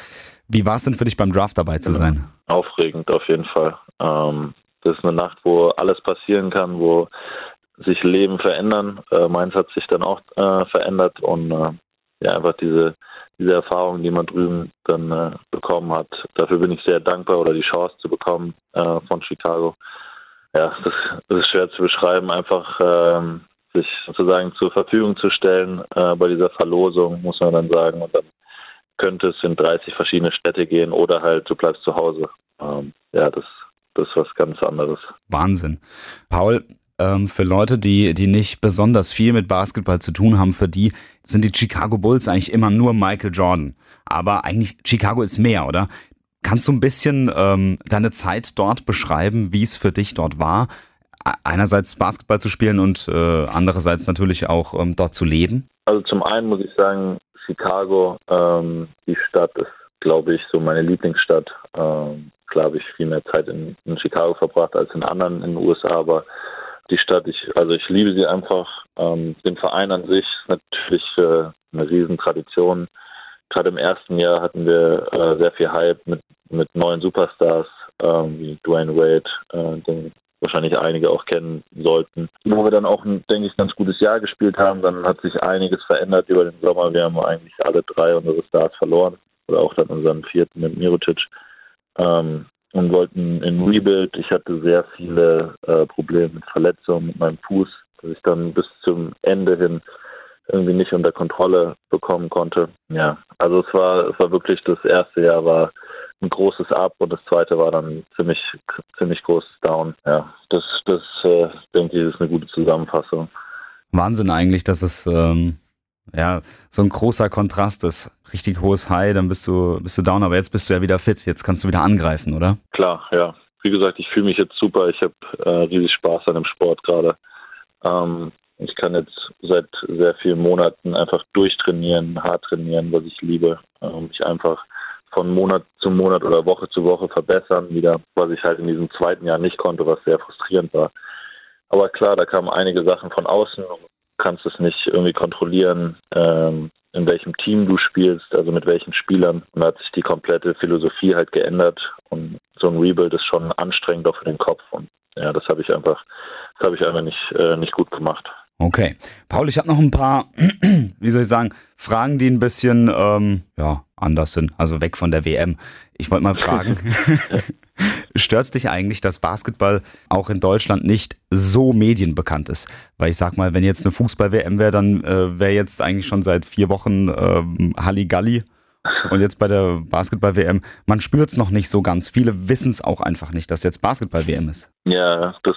Wie war es denn für dich beim Draft dabei zu sein? Aufregend auf jeden Fall. Ähm, das ist eine Nacht, wo alles passieren kann, wo sich Leben verändern. Äh, meins hat sich dann auch äh, verändert und äh, ja, einfach diese, diese Erfahrung, die man drüben dann äh, bekommen hat. Dafür bin ich sehr dankbar oder die Chance zu bekommen äh, von Chicago. Ja, das, das, ist schwer zu beschreiben, einfach ähm, sich sozusagen zur Verfügung zu stellen äh, bei dieser Verlosung, muss man dann sagen. Und dann könnte es in 30 verschiedene Städte gehen oder halt du bleibst zu Hause. Ähm, ja, das, das ist was ganz anderes. Wahnsinn. Paul, ähm, für Leute, die, die nicht besonders viel mit Basketball zu tun haben, für die sind die Chicago Bulls eigentlich immer nur Michael Jordan. Aber eigentlich Chicago ist mehr, oder? Kannst du ein bisschen ähm, deine Zeit dort beschreiben, wie es für dich dort war? Einerseits Basketball zu spielen und äh, andererseits natürlich auch ähm, dort zu leben? Also zum einen muss ich sagen, Chicago, ähm, die Stadt ist, glaube ich, so meine Lieblingsstadt. Ähm, klar habe ich viel mehr Zeit in, in, Chicago verbracht als in anderen in den USA, aber die Stadt, ich, also ich liebe sie einfach. Ähm, den Verein an sich natürlich äh, eine Riesentradition. Gerade im ersten Jahr hatten wir äh, sehr viel Hype mit, mit neuen Superstars ähm, wie Dwayne Wade, äh, den wahrscheinlich einige auch kennen sollten. Wo wir dann auch, ein, denke ich, ganz gutes Jahr gespielt haben, dann hat sich einiges verändert über den Sommer. Wir haben eigentlich alle drei unsere Stars verloren oder auch dann unseren vierten mit Mirotic ähm, und wollten in Rebuild. Ich hatte sehr viele äh, Probleme mit Verletzungen mit meinem Fuß, dass ich dann bis zum Ende hin irgendwie nicht unter Kontrolle bekommen konnte. Ja, also es war, es war wirklich das erste Jahr war ein großes Up und das zweite war dann ziemlich, ziemlich großes Down. Ja, das, das äh, denke ich, ist eine gute Zusammenfassung. Wahnsinn eigentlich, dass es ähm, ja so ein großer Kontrast ist. Richtig hohes High, dann bist du, bist du down, aber jetzt bist du ja wieder fit. Jetzt kannst du wieder angreifen, oder? Klar, ja. Wie gesagt, ich fühle mich jetzt super. Ich habe äh, riesig Spaß an dem Sport gerade. Ähm, ich kann jetzt seit sehr vielen Monaten einfach durchtrainieren, hart trainieren, was ich liebe. Ähm, mich einfach von Monat zu Monat oder Woche zu Woche verbessern wieder, was ich halt in diesem zweiten Jahr nicht konnte, was sehr frustrierend war. Aber klar, da kamen einige Sachen von außen. Du kannst es nicht irgendwie kontrollieren, ähm, in welchem Team du spielst, also mit welchen Spielern. Und da hat sich die komplette Philosophie halt geändert. Und so ein Rebuild ist schon anstrengend auch für den Kopf. Und ja, das habe ich einfach, das habe ich einfach nicht, äh, nicht gut gemacht. Okay. Paul, ich habe noch ein paar, *clears throat* wie soll ich sagen, Fragen, die ein bisschen ähm, ja, anders sind, also weg von der WM. Ich wollte mal fragen, *laughs* stört dich eigentlich, dass Basketball auch in Deutschland nicht so medienbekannt ist? Weil ich sag mal, wenn jetzt eine Fußball-WM wäre, dann äh, wäre jetzt eigentlich schon seit vier Wochen äh, Halligalli und jetzt bei der Basketball-WM, man spürt es noch nicht so ganz. Viele wissen es auch einfach nicht, dass jetzt Basketball-WM ist. Ja, das,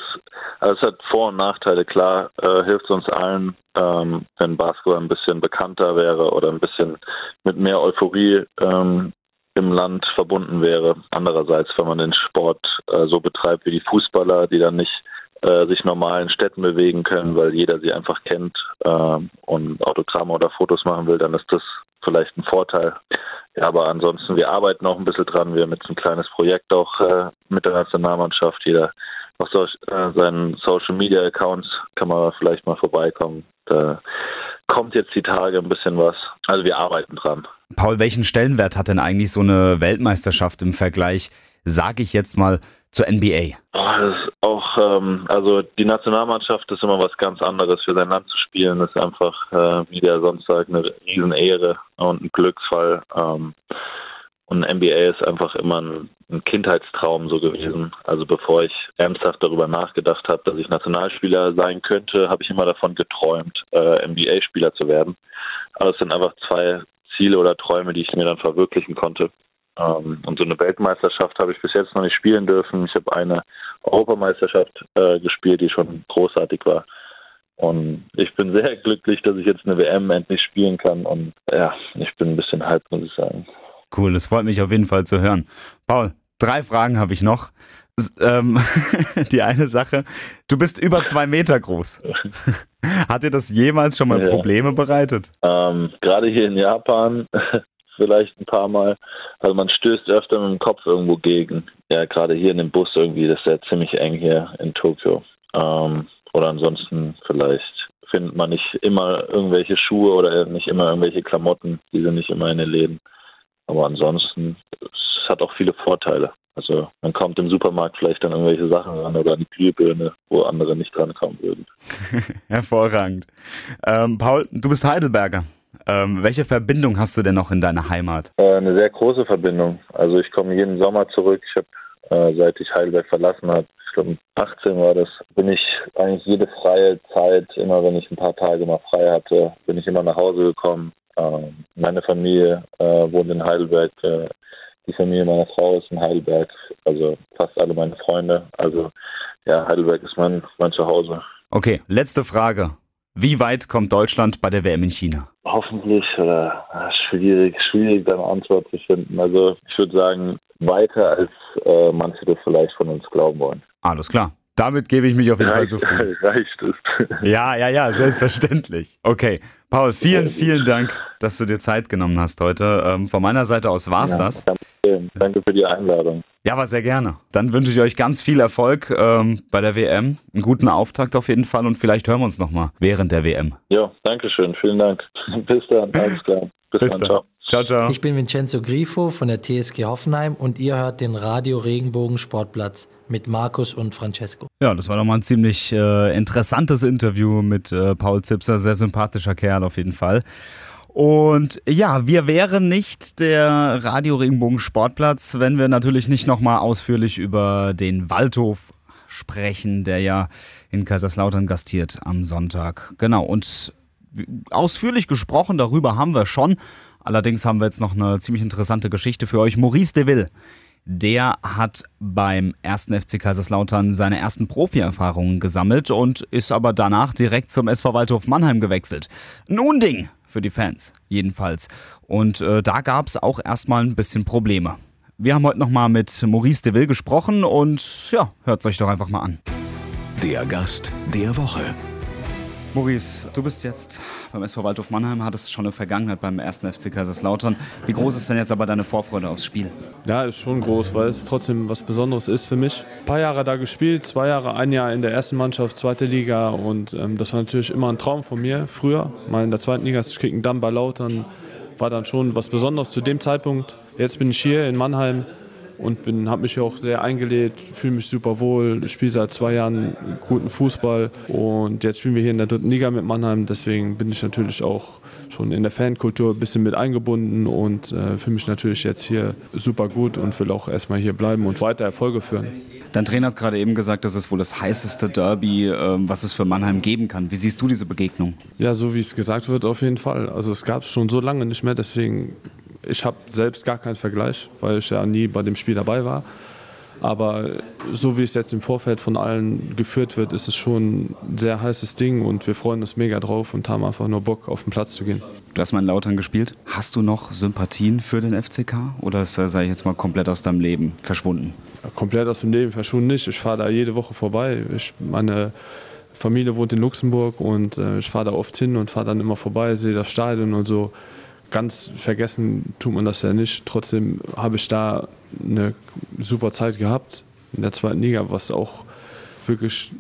also es hat Vor- und Nachteile. Klar äh, hilft uns allen, ähm, wenn Basketball ein bisschen bekannter wäre oder ein bisschen mit mehr Euphorie ähm, im Land verbunden wäre. Andererseits, wenn man den Sport äh, so betreibt wie die Fußballer, die dann nicht äh, sich normal in Städten bewegen können, weil jeder sie einfach kennt äh, und Autogramme oder Fotos machen will, dann ist das vielleicht ein Vorteil. Ja, aber ansonsten, wir arbeiten auch ein bisschen dran. Wir haben jetzt ein kleines Projekt auch äh, mit der Nationalmannschaft. Jeder auf so, äh, seinen Social Media Accounts kann man vielleicht mal vorbeikommen. Da kommt jetzt die Tage ein bisschen was. Also wir arbeiten dran. Paul, welchen Stellenwert hat denn eigentlich so eine Weltmeisterschaft im Vergleich, sage ich jetzt mal, zur NBA? Oh, das ist auch, ähm, also die Nationalmannschaft ist immer was ganz anderes. Für sein Land zu spielen ist einfach, äh, wie der sonst sagt, eine Riesenehre und ein Glücksfall. Ähm, und NBA ist einfach immer ein, ein, Kindheitstraum so gewesen. Also bevor ich ernsthaft darüber nachgedacht habe, dass ich Nationalspieler sein könnte, habe ich immer davon geträumt, äh, NBA-Spieler zu werden. Aber es sind einfach zwei Ziele oder Träume, die ich mir dann verwirklichen konnte. Ähm, und so eine Weltmeisterschaft habe ich bis jetzt noch nicht spielen dürfen. Ich habe eine Europameisterschaft äh, gespielt, die schon großartig war. Und ich bin sehr glücklich, dass ich jetzt eine WM endlich spielen kann. Und ja, ich bin ein bisschen hype, muss ich sagen. Cool, das freut mich auf jeden Fall zu hören. Paul, drei Fragen habe ich noch. Ähm, *laughs* die eine Sache, du bist über zwei Meter groß. *laughs* Hat dir das jemals schon mal ja. Probleme bereitet? Ähm, gerade hier in Japan *laughs* vielleicht ein paar Mal. Also man stößt öfter mit dem Kopf irgendwo gegen. Ja, gerade hier in dem Bus irgendwie, das ist ja ziemlich eng hier in Tokio. Ähm, oder ansonsten vielleicht findet man nicht immer irgendwelche Schuhe oder nicht immer irgendwelche Klamotten. Die sind nicht immer in den Läden. Aber ansonsten, es hat auch viele Vorteile. Also man kommt im Supermarkt vielleicht an irgendwelche Sachen ran oder an die Glühbirne, wo andere nicht drankommen würden. *laughs* Hervorragend. Ähm, Paul, du bist Heidelberger. Ähm, welche Verbindung hast du denn noch in deiner Heimat? Äh, eine sehr große Verbindung. Also ich komme jeden Sommer zurück. Ich habe, äh, seit ich Heidelberg verlassen habe, ich glaube 18 war das, bin ich eigentlich jede freie Zeit, immer wenn ich ein paar Tage mal frei hatte, bin ich immer nach Hause gekommen. Ähm, meine Familie äh, wohnt in Heidelberg. Äh, die Familie meiner Frau ist in Heidelberg, also fast alle meine Freunde. Also ja, Heidelberg ist mein, mein Zuhause. Okay, letzte Frage. Wie weit kommt Deutschland bei der WM in China? Hoffentlich oder ah, schwierig, schwierig da eine Antwort zu finden. Also ich würde sagen, weiter als äh, manche das vielleicht von uns glauben wollen. Alles klar. Damit gebe ich mich auf jeden Fall Reicht, zufrieden. *laughs* reicht es. *laughs* Ja, ja, ja, selbstverständlich. Okay, Paul, vielen, vielen Dank, dass du dir Zeit genommen hast heute. Ähm, von meiner Seite aus war's Ja, das. Danke für die Einladung. Ja, aber sehr gerne. Dann wünsche ich euch ganz viel Erfolg ähm, bei der WM. Einen guten Auftakt auf jeden Fall und vielleicht hören wir uns nochmal während der WM. Ja, danke schön. Vielen Dank. *laughs* Bis dann. Alles klar. Bis, Bis dann. dann. Ciao. Ciao, ciao. Ich bin Vincenzo Grifo von der TSG Hoffenheim und ihr hört den Radio Regenbogen Sportplatz mit Markus und Francesco. Ja, das war doch mal ein ziemlich äh, interessantes Interview mit äh, Paul Zipser. Sehr sympathischer Kerl auf jeden Fall. Und ja, wir wären nicht der Radio Regenbogen Sportplatz, wenn wir natürlich nicht nochmal ausführlich über den Waldhof sprechen, der ja in Kaiserslautern gastiert am Sonntag. Genau, und ausführlich gesprochen darüber haben wir schon. Allerdings haben wir jetzt noch eine ziemlich interessante Geschichte für euch. Maurice Deville, der hat beim ersten FC Kaiserslautern seine ersten Profi-Erfahrungen gesammelt und ist aber danach direkt zum SV Waldhof Mannheim gewechselt. Ein Unding für die Fans, jedenfalls. Und äh, da gab es auch erstmal ein bisschen Probleme. Wir haben heute nochmal mit Maurice Deville gesprochen und ja, hört euch doch einfach mal an. Der Gast der Woche. Maurice, du bist jetzt beim SV Waldhof Mannheim, hattest schon eine Vergangenheit beim ersten FC Kaiserslautern. Wie groß ist denn jetzt aber deine Vorfreude aufs Spiel? Ja, ist schon groß, weil es trotzdem was Besonderes ist für mich. Ein paar Jahre da gespielt, zwei Jahre, ein Jahr in der ersten Mannschaft, zweite Liga und ähm, das war natürlich immer ein Traum von mir früher. Mal in der zweiten Liga zu kicken, dann bei Lautern war dann schon was Besonderes zu dem Zeitpunkt. Jetzt bin ich hier in Mannheim und habe mich hier auch sehr eingelebt, fühle mich super wohl, spiele seit zwei Jahren guten Fußball und jetzt spielen wir hier in der dritten Liga mit Mannheim, deswegen bin ich natürlich auch schon in der Fankultur ein bisschen mit eingebunden und äh, fühle mich natürlich jetzt hier super gut und will auch erstmal hier bleiben und weiter Erfolge führen. Dein Trainer hat gerade eben gesagt, das ist wohl das heißeste Derby, ähm, was es für Mannheim geben kann. Wie siehst du diese Begegnung? Ja, so wie es gesagt wird, auf jeden Fall. Also es gab es schon so lange nicht mehr, deswegen ich habe selbst gar keinen Vergleich, weil ich ja nie bei dem Spiel dabei war. Aber so wie es jetzt im Vorfeld von allen geführt wird, ist es schon ein sehr heißes Ding und wir freuen uns mega drauf und haben einfach nur Bock, auf den Platz zu gehen. Du hast mal in Lautern gespielt. Hast du noch Sympathien für den FCK oder ist er, sage ich jetzt mal, komplett aus deinem Leben verschwunden? Komplett aus dem Leben verschwunden nicht. Ich fahre da jede Woche vorbei. Ich, meine Familie wohnt in Luxemburg und äh, ich fahre da oft hin und fahre dann immer vorbei, sehe das Stadion und so. Ganz vergessen tut man das ja nicht. Trotzdem habe ich da eine super Zeit gehabt in der zweiten Liga, was auch wirklich,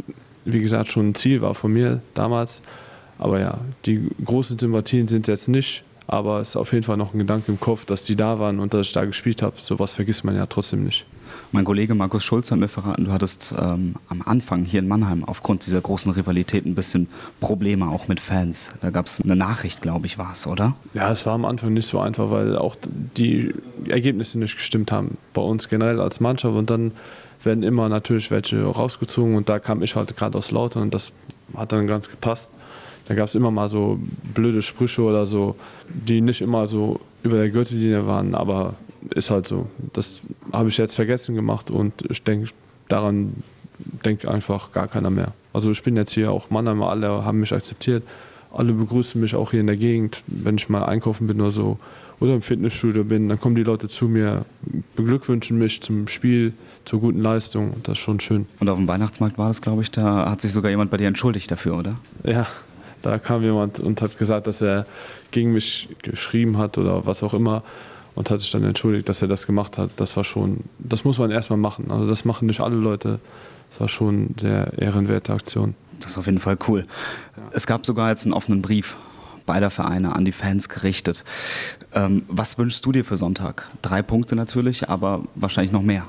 wie gesagt, schon ein Ziel war von mir damals. Aber ja, die großen Sympathien sind es jetzt nicht. Aber es ist auf jeden Fall noch ein Gedanke im Kopf, dass die da waren und dass ich da gespielt habe. Sowas vergisst man ja trotzdem nicht. Mein Kollege Markus Schulz hat mir verraten, du hattest ähm, am Anfang hier in Mannheim aufgrund dieser großen Rivalität ein bisschen Probleme auch mit Fans. Da gab es eine Nachricht, glaube ich, war es, oder? Ja, es war am Anfang nicht so einfach, weil auch die Ergebnisse nicht gestimmt haben. Bei uns generell als Mannschaft. Und dann werden immer natürlich welche rausgezogen. Und da kam ich halt gerade aus Lautern und das hat dann ganz gepasst. Da gab es immer mal so blöde Sprüche oder so, die nicht immer so über der Gürtellinie waren, aber ist halt so. Das habe ich jetzt vergessen gemacht und ich denke, daran denkt einfach gar keiner mehr. Also ich bin jetzt hier auch Mannheim, alle haben mich akzeptiert, alle begrüßen mich auch hier in der Gegend, wenn ich mal einkaufen bin oder so oder im Fitnessstudio bin, dann kommen die Leute zu mir, beglückwünschen mich zum Spiel, zur guten Leistung. Das ist schon schön. Und auf dem Weihnachtsmarkt war das, glaube ich, da hat sich sogar jemand bei dir entschuldigt dafür, oder? Ja, da kam jemand und hat gesagt, dass er gegen mich geschrieben hat oder was auch immer und hat sich dann entschuldigt, dass er das gemacht hat. Das war schon, das muss man erstmal machen. Also das machen nicht alle Leute. Das war schon eine sehr ehrenwerte Aktion. Das ist auf jeden Fall cool. Es gab sogar jetzt einen offenen Brief beider Vereine an die Fans gerichtet. Ähm, was wünschst du dir für Sonntag? Drei Punkte natürlich, aber wahrscheinlich noch mehr.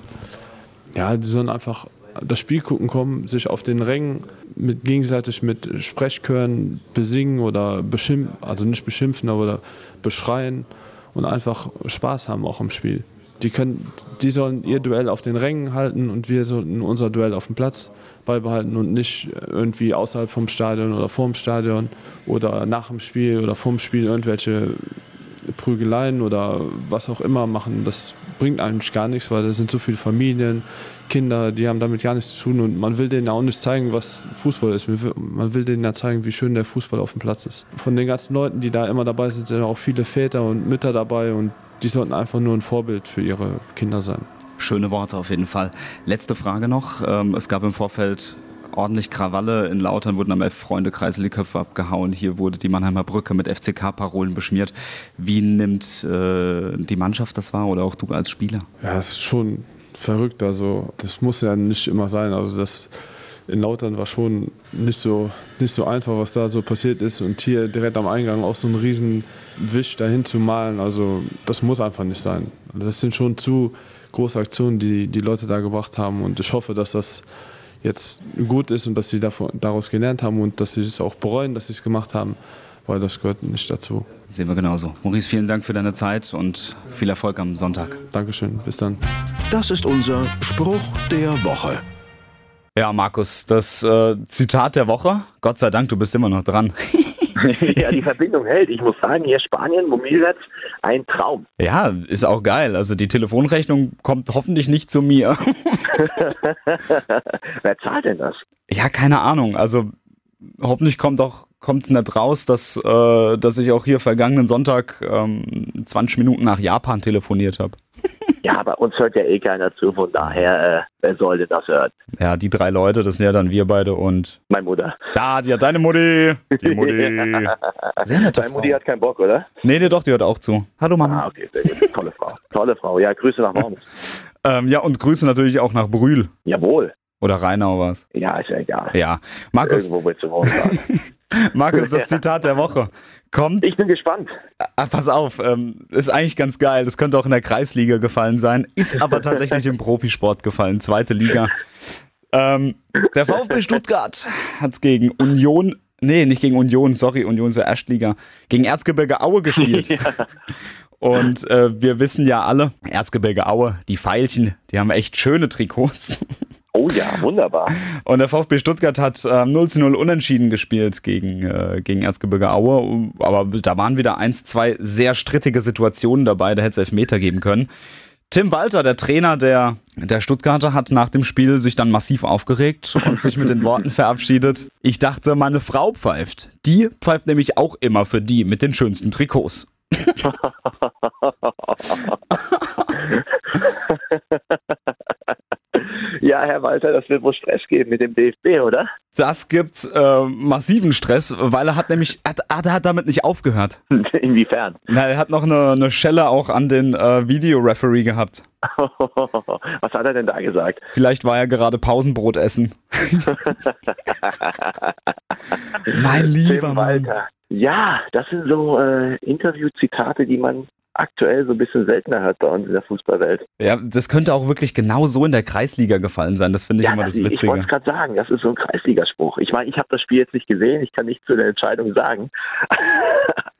Ja, die sollen einfach das Spiel gucken kommen, sich auf den Rängen mit, gegenseitig mit Sprechchören besingen oder beschimpfen, also nicht beschimpfen, aber beschreien und einfach Spaß haben auch im Spiel. Die, können, die sollen ihr Duell auf den Rängen halten und wir sollten unser Duell auf dem Platz beibehalten und nicht irgendwie außerhalb vom Stadion oder vorm Stadion oder nach dem Spiel oder vorm Spiel irgendwelche Prügeleien oder was auch immer machen, das bringt eigentlich gar nichts, weil da sind so viele Familien, Kinder, die haben damit gar nichts zu tun und man will denen auch nicht zeigen, was Fußball ist. Man will denen ja zeigen, wie schön der Fußball auf dem Platz ist. Von den ganzen Leuten, die da immer dabei sind, sind auch viele Väter und Mütter dabei und die sollten einfach nur ein Vorbild für ihre Kinder sein. Schöne Worte auf jeden Fall. Letzte Frage noch. Ähm, es gab im Vorfeld ordentlich Krawalle. In Lautern wurden am Elf-Freunde-Kreisel die Köpfe abgehauen. Hier wurde die Mannheimer Brücke mit FCK-Parolen beschmiert. Wie nimmt äh, die Mannschaft das wahr oder auch du als Spieler? Ja, es ist schon verrückt. Also, das muss ja nicht immer sein. Also, das in Lautern war schon nicht so, nicht so einfach, was da so passiert ist. Und hier direkt am Eingang auch so einen riesen Wisch dahin zu malen, also das muss einfach nicht sein. Das sind schon zu große Aktionen, die die Leute da gebracht haben. Und ich hoffe, dass das jetzt gut ist und dass sie daraus gelernt haben und dass sie es auch bereuen, dass sie es gemacht haben, weil das gehört nicht dazu. Sehen wir genauso. Maurice, vielen Dank für deine Zeit und viel Erfolg am Sonntag. Dankeschön, bis dann. Das ist unser Spruch der Woche. Ja, Markus, das äh, Zitat der Woche. Gott sei Dank, du bist immer noch dran. *laughs* ja, die Verbindung hält. Ich muss sagen, hier Spanien, Momilwitz, ein Traum. Ja, ist auch geil. Also die Telefonrechnung kommt hoffentlich nicht zu mir. *laughs* *laughs* Wer zahlt denn das? Ja, keine Ahnung. Also hoffentlich kommt auch kommt es nicht raus, dass, äh, dass ich auch hier vergangenen Sonntag ähm, 20 Minuten nach Japan telefoniert habe. *laughs* Ja, aber uns hört ja eh keiner zu, von daher, äh, wer sollte das hören? Ja, die drei Leute, das sind ja dann wir beide und. Meine Mutter. Da, die hat deine Mutti. Die Mutti. *laughs* Sehr nette Deine Mutti hat keinen Bock, oder? Nee, nee, doch, die hört auch zu. Hallo Mama. Ah, okay, sehr gut. Tolle Frau. Tolle Frau. Ja, Grüße nach Worms. *laughs* ähm, ja, und Grüße natürlich auch nach Brühl. Jawohl. Oder Rheinau was? Ja, ist ja egal. Ja. Markus. Irgendwo willst du sagen. Markus, das Zitat der Woche kommt. Ich bin gespannt. Ah, pass auf, ähm, ist eigentlich ganz geil. Das könnte auch in der Kreisliga gefallen sein, ist aber tatsächlich im *laughs* Profisport gefallen, zweite Liga. Ähm, der VfB Stuttgart hat es gegen Union, nee, nicht gegen Union, sorry, Union ist der Erstliga, gegen Erzgebirge Aue gespielt. *laughs* ja. Und äh, wir wissen ja alle, Erzgebirge Aue, die Pfeilchen, die haben echt schöne Trikots. Oh ja, wunderbar. Und der VfB Stuttgart hat äh, 0 zu 0 unentschieden gespielt gegen, äh, gegen Erzgebirge Aue. Aber da waren wieder eins, zwei sehr strittige Situationen dabei, da hätte es Elfmeter geben können. Tim Walter, der Trainer der, der Stuttgarter, hat nach dem Spiel sich dann massiv aufgeregt und sich mit den Worten verabschiedet. Ich dachte, meine Frau pfeift. Die pfeift nämlich auch immer für die mit den schönsten Trikots. *laughs* Ja, Herr Walter, das wird wohl Stress geben mit dem DFB, oder? Das gibt äh, massiven Stress, weil er hat nämlich, hat, er hat damit nicht aufgehört. *laughs* Inwiefern? Na, er hat noch eine, eine Schelle auch an den äh, Videoreferee gehabt. *laughs* Was hat er denn da gesagt? Vielleicht war er gerade Pausenbrot essen. *laughs* mein lieber Mann. Ja, das sind so äh, Interview-Zitate, die man aktuell so ein bisschen seltener hört bei uns in der Fußballwelt. Ja, das könnte auch wirklich genau so in der Kreisliga gefallen sein. Das finde ich ja, immer das, das Witzige. Ich wollte es gerade sagen, das ist so ein Kreisligaspruch. Ich meine, ich habe das Spiel jetzt nicht gesehen, ich kann nichts zu der Entscheidung sagen. *laughs*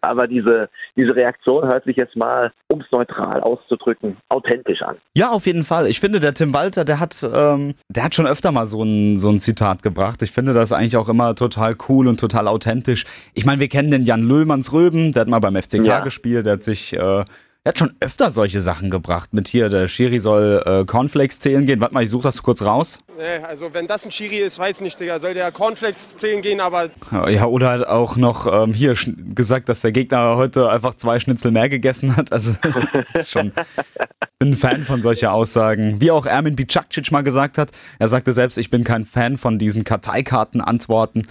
Aber diese, diese Reaktion hört sich jetzt mal, um es neutral auszudrücken, authentisch an. Ja, auf jeden Fall. Ich finde, der Tim Walter, der hat, ähm, der hat schon öfter mal so ein, so ein Zitat gebracht. Ich finde das eigentlich auch immer total cool und total authentisch. Ich meine, wir kennen den Jan Löhmanns Röben, der hat mal beim FCK ja. gespielt, der hat sich äh, er hat schon öfter solche Sachen gebracht. Mit hier, der Schiri soll äh, Cornflakes zählen gehen. Warte mal, ich suche das kurz raus. Nee, also wenn das ein Schiri ist, weiß ich nicht, Digga. Soll der Cornflakes zählen gehen, aber. Ja, oder hat auch noch ähm, hier gesagt, dass der Gegner heute einfach zwei Schnitzel mehr gegessen hat. Also, *laughs* das ist schon. Ich bin ein Fan von solchen Aussagen. Wie auch Ermin Bicakcic mal gesagt hat. Er sagte selbst, ich bin kein Fan von diesen Karteikarten-Antworten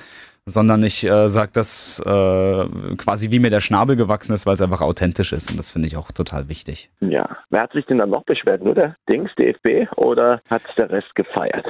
sondern ich äh, sage das äh, quasi wie mir der Schnabel gewachsen ist, weil es einfach authentisch ist und das finde ich auch total wichtig. Ja, wer hat sich denn dann noch beschwert? Nur der Dings, DFB oder hat der Rest gefeiert?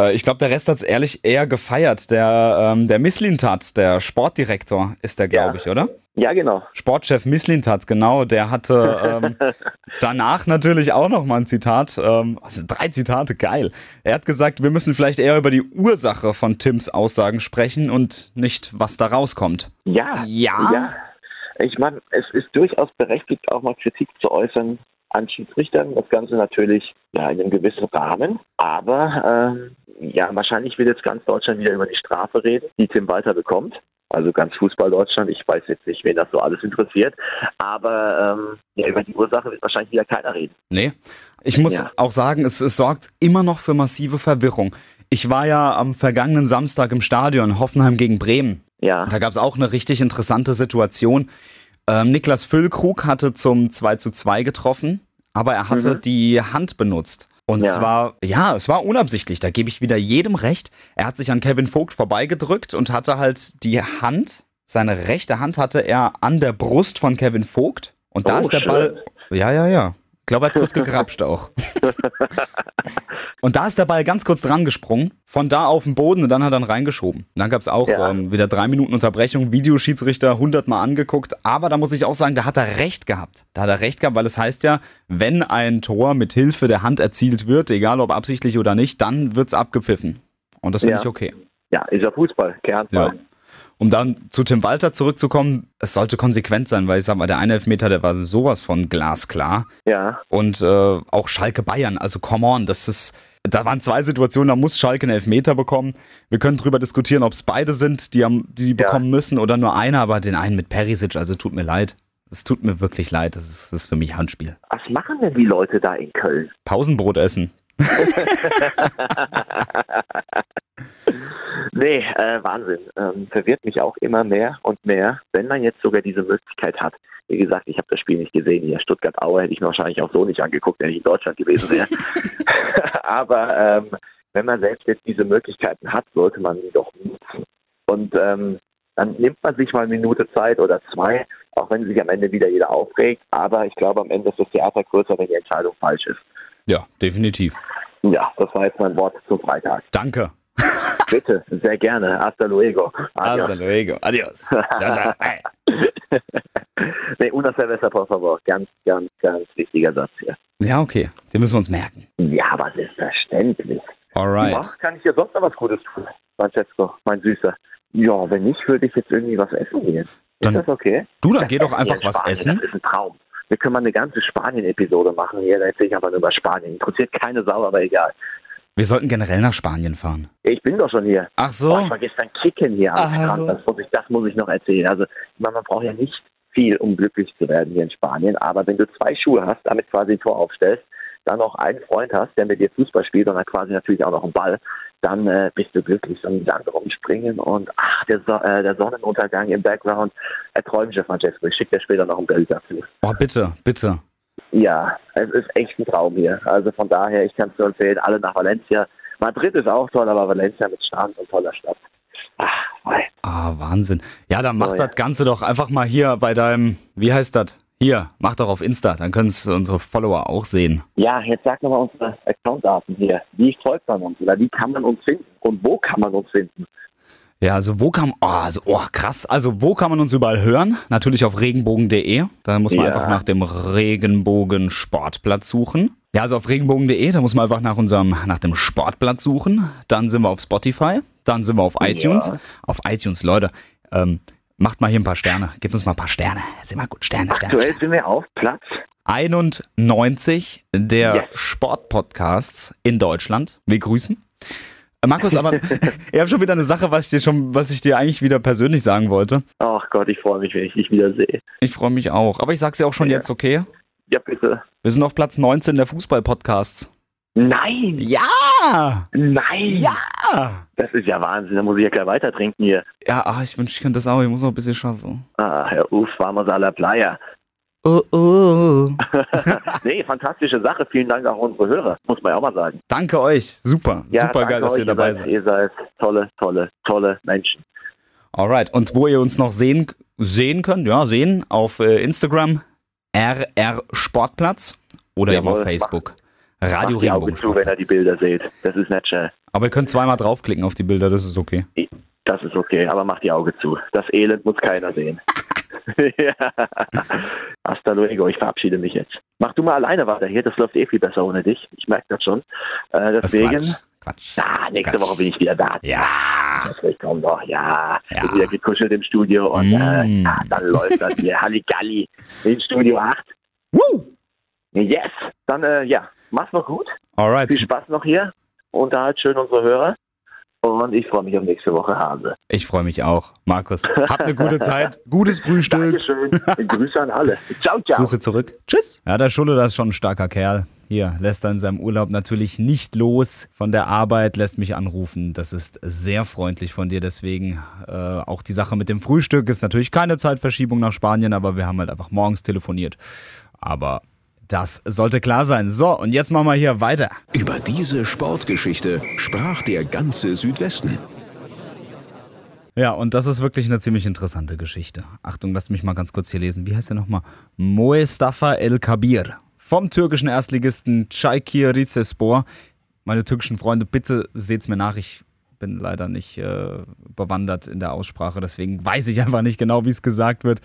Äh, ich glaube, der Rest hat es ehrlich eher gefeiert. Der, ähm, der Misslintat, der Sportdirektor, ist der, glaube ja. ich, oder? Ja, genau. Sportchef Misslintat, genau. Der hatte ähm, *laughs* danach natürlich auch noch mal ein Zitat. Ähm, also drei Zitate, geil. Er hat gesagt, wir müssen vielleicht eher über die Ursache von Tims Aussagen sprechen und nicht, was da rauskommt. Ja. Ja. ja. Ich meine, es ist durchaus berechtigt, auch mal Kritik zu äußern an Schiedsrichtern. Das Ganze natürlich ja, in einem gewissen Rahmen. Aber ähm, ja, wahrscheinlich will jetzt ganz Deutschland wieder über die Strafe reden, die Tim Walter bekommt. Also ganz Fußball Deutschland. Ich weiß jetzt nicht, wen das so alles interessiert. Aber ähm, ja, über die Ursache wird wahrscheinlich wieder keiner reden. Nee. Ich muss Ja. auch sagen, es, es sorgt immer noch für massive Verwirrung. Ich war ja am vergangenen Samstag im Stadion, Hoffenheim gegen Bremen. Ja. Da gab es auch eine richtig interessante Situation. Ähm, Niklas Füllkrug hatte zum 2 zu 2 getroffen, aber er hatte Mhm. die Hand benutzt. Und Ja. zwar, ja, es war unabsichtlich, da gebe ich wieder jedem recht. Er hat sich an Kevin Vogt vorbeigedrückt und hatte halt die Hand, seine rechte Hand hatte er an der Brust von Kevin Vogt. Und da Oh, ist der schön. Ball. Ja, ja, ja. Ich glaube, er hat kurz gegrapscht auch. *laughs* Und da ist der Ball ganz kurz dran gesprungen, von da auf den Boden und dann hat er ihn reingeschoben. Und dann gab es auch Ja. ähm, wieder drei Minuten Unterbrechung, Videoschiedsrichter hundertmal angeguckt, aber da muss ich auch sagen, da hat er recht gehabt. Da hat er recht gehabt, weil es heißt ja, wenn ein Tor mit Hilfe der Hand erzielt wird, egal ob absichtlich oder nicht, dann wird's abgepfiffen. Und das finde Ja. ich okay. Ja, ist ja Fußball, Kernball. Ja. Um dann zu Tim Walter zurückzukommen, es sollte konsequent sein, weil ich sag mal, der eine Elfmeter, der war sowas von glasklar. Ja. Und äh, auch Schalke Bayern, also come on, das ist, da waren zwei Situationen, da muss Schalke einen Elfmeter bekommen. Wir können drüber diskutieren, ob es beide sind, die, am, die, die bekommen müssen oder nur einer, aber den einen mit Perisic, also tut mir leid. Es tut mir wirklich leid, das ist, das ist für mich Handspiel. Was machen denn die Leute da in Köln? Pausenbrot essen. *laughs* *laughs* Nee, äh, Wahnsinn. Ähm, verwirrt mich auch immer mehr und mehr, wenn man jetzt sogar diese Möglichkeit hat. Wie gesagt, ich habe das Spiel nicht gesehen hier. Stuttgart-Aue hätte ich mir wahrscheinlich auch so nicht angeguckt, wenn ich in Deutschland gewesen wäre. *laughs* *laughs* Aber ähm, wenn man selbst jetzt diese Möglichkeiten hat, sollte man die doch nutzen. Und ähm, dann nimmt man sich mal eine Minute Zeit oder zwei, auch wenn sich am Ende wieder jeder aufregt. Aber ich glaube, am Ende ist das Theater größer, wenn die Entscheidung falsch ist. Ja, definitiv. Ja, das war jetzt mein Wort zum Freitag. Danke. *laughs* Bitte, sehr gerne. Hasta luego. Adios. Hasta luego. Adios. Ciao, ciao. *laughs* Nee, una cerveza, por favor. Ganz, ganz, ganz wichtiger Satz hier. Ja, okay, den müssen wir uns merken. Ja, aber selbstverständlich. Alright. Ja, kann ich dir sonst noch was Gutes tun, Francesco, mein Süßer? Ja, wenn nicht, würde ich jetzt irgendwie was essen gehen. Ist Dann- das okay? Du, dann Das geh doch einfach was Spanien, essen. Das ist ein Traum. Wir können mal eine ganze Spanien-Episode machen hier. Da erzähle ich einfach nur über Spanien. Interessiert keine Sau, aber egal. Wir sollten generell nach Spanien fahren. Ich bin doch schon hier. Ach so. Boah, ich war gestern kicken hier am Ach Strand. so. Das, muss ich, das muss ich noch erzählen. Also, man braucht ja nicht viel, um glücklich zu werden hier in Spanien. Aber wenn du zwei Schuhe hast, damit quasi ein Tor aufstellst, dann noch einen Freund hast, der mit dir Fußball spielt und dann quasi natürlich auch noch einen Ball, dann äh, bist du glücklich. So ein Sand rumspringen und ach, der, so äh, der Sonnenuntergang im Background. Er träumt schon, Francesco. Ich schicke dir später noch ein Bild dazu. Oh, bitte, bitte. Ja, es ist echt ein Traum hier. Also von daher, ich kann es nur empfehlen, alle nach Valencia. Madrid ist auch toll, aber Valencia mit Strand und toller Stadt. Ah, Wahnsinn. Ja, dann mach Oh, ja. das Ganze doch einfach mal hier bei deinem, wie heißt das? Hier, mach doch auf Insta, dann können es unsere Follower auch sehen. Ja, jetzt sag nochmal unsere Accountdaten hier. Wie folgt man uns oder wie kann man uns finden und wo kann man uns finden? Ja, also wo kann, oh, also, oh, krass, also wo kann man uns überall hören? Natürlich auf regenbogen.de, da muss man Ja. einfach nach dem Regenbogen Sportplatz suchen. Ja, also auf regenbogen.de, da muss man einfach nach unserem, nach dem Sportplatz suchen. Dann sind wir auf Spotify, dann sind wir auf iTunes. Ja. Auf iTunes, Leute, ähm, macht mal hier ein paar Sterne, gebt uns mal ein paar Sterne. Sind mal gut, Sterne, Sterne. Aktuell sind wir auf Platz 91 der Yes. Sportpodcasts in Deutschland. Wir grüßen. Markus, aber *laughs* ich habe schon wieder eine Sache, was ich dir schon, was ich dir eigentlich wieder persönlich sagen wollte. Ach Gott, ich freue mich, wenn ich dich wieder sehe. Ich freue mich auch. Aber ich sag's dir auch schon Ja. jetzt, okay? Ja, bitte. Wir sind auf Platz 19 der Fußball-Podcasts. Nein! Ja! Nein! Ja! Das ist ja Wahnsinn, da muss ich ja gleich weiter trinken hier. Ja, ah, ich wünsche, ich könnte das auch. Ich muss noch ein bisschen schaffen. Ah, Herr Uf, vamos a la playa. Oh, oh. *laughs* nee, fantastische Sache. Vielen Dank auch an unsere Hörer, muss man ja auch mal sagen. Danke euch. Super. Ja, Super geil, dass ihr dabei seid. Ihr seid tolle, tolle, tolle Menschen. Alright. Und wo ihr uns noch sehen, sehen könnt, ja, sehen, auf äh, Instagram RR Sportplatz oder eben Jawohl, auf Facebook. Radio Macht die Augen zu, wenn ihr die Bilder seht. Das ist nicht schnell. Aber ihr könnt zweimal draufklicken auf die Bilder, das ist okay. Das ist okay, aber macht die Augen zu. Das Elend muss keiner sehen. ja. *laughs* *laughs* Hasta luego, ich verabschiede mich jetzt. Mach du mal alleine weiter hier, das läuft eh viel besser ohne dich. Ich merke das schon. Äh, Das deswegen, Quatsch. Quatsch. ja, nächste Quatsch. Woche bin ich wieder da. Ja. Ich komm doch, ja. Ja. Bin wieder gekuschelt im Studio und äh, Mm. ja, dann läuft das hier. *laughs* Halligalli in Studio 8. Woo! Yes. Dann, äh, ja, mach's noch gut. Alright. Viel Spaß noch hier. Unterhalt schön unsere Hörer. Und ich freue mich auf nächste Woche Hase. Ich freue mich auch. Markus, habt eine gute *laughs* Zeit. Gutes Frühstück. Dankeschön. Grüße an alle. Ciao, ciao. Grüße zurück. Tschüss. Ja, der Schulle, das ist schon ein starker Kerl. Hier lässt er in seinem Urlaub natürlich nicht los von der Arbeit, lässt mich anrufen. Das ist sehr freundlich von dir. Deswegen äh, auch die Sache mit dem Frühstück ist natürlich keine Zeitverschiebung nach Spanien, aber wir haben halt einfach morgens telefoniert. Aber das sollte klar sein. So, und jetzt machen wir hier weiter. Über diese Sportgeschichte sprach der ganze Südwesten. Ja, und das ist wirklich eine ziemlich interessante Geschichte. Achtung, lasst mich mal ganz kurz hier lesen. Wie heißt der nochmal? Moestafa El Kabir vom türkischen Erstligisten Çaykur Rizespor. Meine türkischen Freunde, bitte seht's mir nach. Ich bin leider nicht äh, bewandert in der Aussprache, deswegen weiß ich einfach nicht genau, wie es gesagt wird.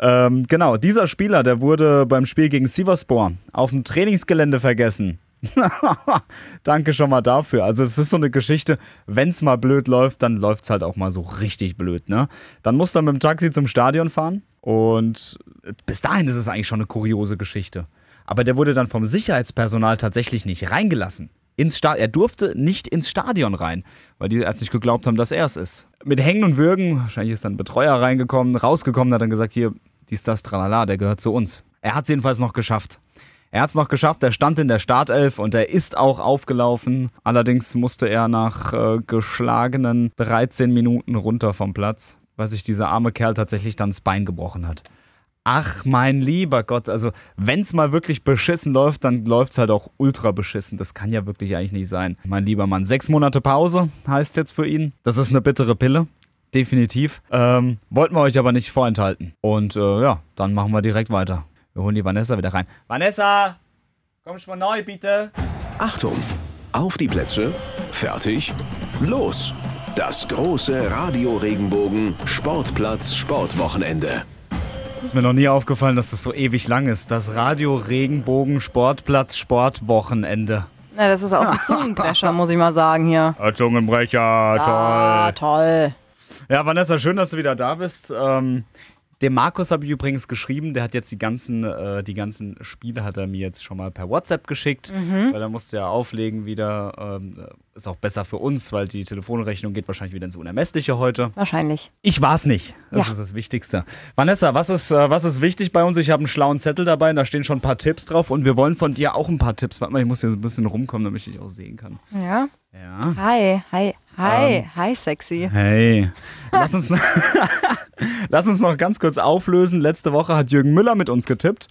Ähm, genau, dieser Spieler, der wurde beim Spiel gegen Sivaspor auf dem Trainingsgelände vergessen. *laughs* Danke schon mal dafür. Also es ist so eine Geschichte, wenn es mal blöd läuft, dann läuft es halt auch mal so richtig blöd. Ne? Dann muss er mit dem Taxi zum Stadion fahren und bis dahin ist es eigentlich schon eine kuriose Geschichte. Aber der wurde dann vom Sicherheitspersonal tatsächlich nicht reingelassen. Ins er durfte nicht ins Stadion rein, weil die erst nicht geglaubt haben, dass er es ist. Mit Hängen und Würgen, wahrscheinlich ist dann ein Betreuer reingekommen, rausgekommen, hat dann gesagt, hier, dies, das, tralala, der gehört zu uns. Er hat es jedenfalls noch geschafft. Er hat es noch geschafft, er stand in der Startelf und er ist auch aufgelaufen. Allerdings musste er nach äh, geschlagenen 13 Minuten runter vom Platz, weil sich dieser arme Kerl tatsächlich dann das Bein gebrochen hat. Ach, mein lieber Gott, also wenn es mal wirklich beschissen läuft, dann läuft es halt auch ultra beschissen. Das kann ja wirklich eigentlich nicht sein. Mein lieber Mann, sechs Monate Pause heißt jetzt für ihn. Das ist eine bittere Pille. Definitiv. Ähm, wollten wir euch aber nicht vorenthalten. Und äh, ja, dann machen wir direkt weiter. Wir holen die Vanessa wieder rein. Vanessa, kommst du mal neu, bitte? Achtung, auf die Plätze, fertig, los. Das große Radio Regenbogen Sportplatz Sportwochenende. Ist mir noch nie aufgefallen, dass das so ewig lang ist. Das Radio Regenbogen Sportplatz Sportwochenende. Na, das ist auch ein Zungenbrecher, *laughs* muss ich mal sagen hier. Ein Zungenbrecher, Ah, toll. Ja, Vanessa, schön, dass du wieder da bist. Ähm, dem Markus habe ich übrigens geschrieben, der hat jetzt die ganzen, äh, die ganzen Spiele hat er mir jetzt schon mal per WhatsApp geschickt, Mhm. weil er musste ja auflegen wieder. Ähm, ist auch besser für uns, weil die Telefonrechnung geht wahrscheinlich wieder ins Unermessliche heute. Wahrscheinlich. Ich war's nicht. Das Ja. ist das Wichtigste. Vanessa, was ist, äh, was ist wichtig bei uns? Ich habe einen schlauen Zettel dabei, da stehen schon ein paar Tipps drauf und wir wollen von dir auch ein paar Tipps. Warte mal, ich muss hier so ein bisschen rumkommen, damit ich dich auch sehen kann. Ja. Ja. Hi, hi, hi, Ähm. hi, sexy. Hey, lass uns, *laughs* lass uns noch ganz kurz auflösen. Letzte Woche hat Jürgen Müller mit uns getippt.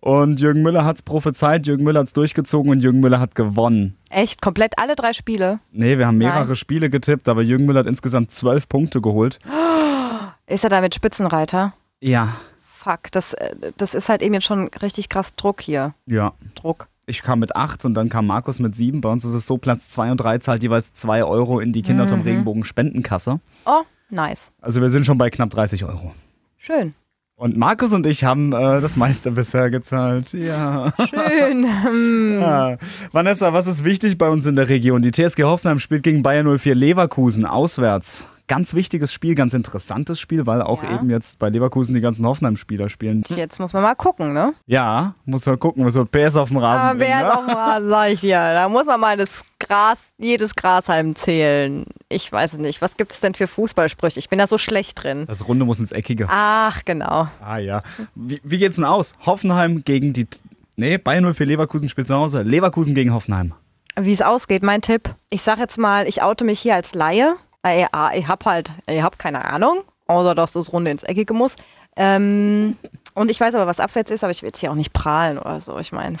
Und Jürgen Müller hat es prophezeit, Jürgen Müller hat es durchgezogen und Jürgen Müller hat gewonnen. Echt, komplett alle drei Spiele. Nee, wir haben mehrere Nein. Spiele getippt, aber Jürgen Müller hat insgesamt zwölf Punkte geholt. *gasps* Ist er damit Spitzenreiter? Ja. Fuck, das, äh, das ist halt eben jetzt schon richtig krass Druck hier. Ja. Druck. Ich kam mit acht und dann kam Markus mit sieben. Bei uns ist es so, Platz zwei und drei zahlt jeweils zwei Euro in die Kinder Mhm. Regenbogen Spendenkasse. Oh, nice. Also wir sind schon bei knapp 30 Euro. Schön. Und Markus und ich haben äh, das meiste bisher gezahlt. Ja. Schön. *laughs* Ja. Vanessa, was ist wichtig bei uns in der Region? Die TSG Hoffenheim spielt gegen Bayern 04 Leverkusen auswärts. Ganz wichtiges Spiel, ganz interessantes Spiel, weil auch Ja. eben jetzt bei Leverkusen die ganzen Hoffenheim-Spieler spielen. Jetzt muss man mal gucken, ne? Ja, muss man gucken, was wird PS auf dem Rasen Ah, bringen, ist ne? auf dem Rasen, sag ich dir. Da muss man mal das Gras, jedes Grashalm zählen. Ich weiß es nicht. Was gibt es denn für Fußballsprüche? Ich bin da so schlecht drin. Das Runde muss ins Eckige. Ach, genau. Ah ja. Wie, wie geht's denn aus? Hoffenheim gegen die. Nee, Bayern 04 Leverkusen spielt zu Hause. Leverkusen gegen Hoffenheim. Wie es ausgeht, mein Tipp. Ich sag jetzt mal, ich oute mich hier als Laie. Ich, ah, ich hab halt, ich hab keine Ahnung. Außer, dass das Runde ins Eckige muss. Ähm, *laughs* und ich weiß aber, was abseits ist, aber ich will jetzt hier auch nicht prahlen oder so. Ich meine,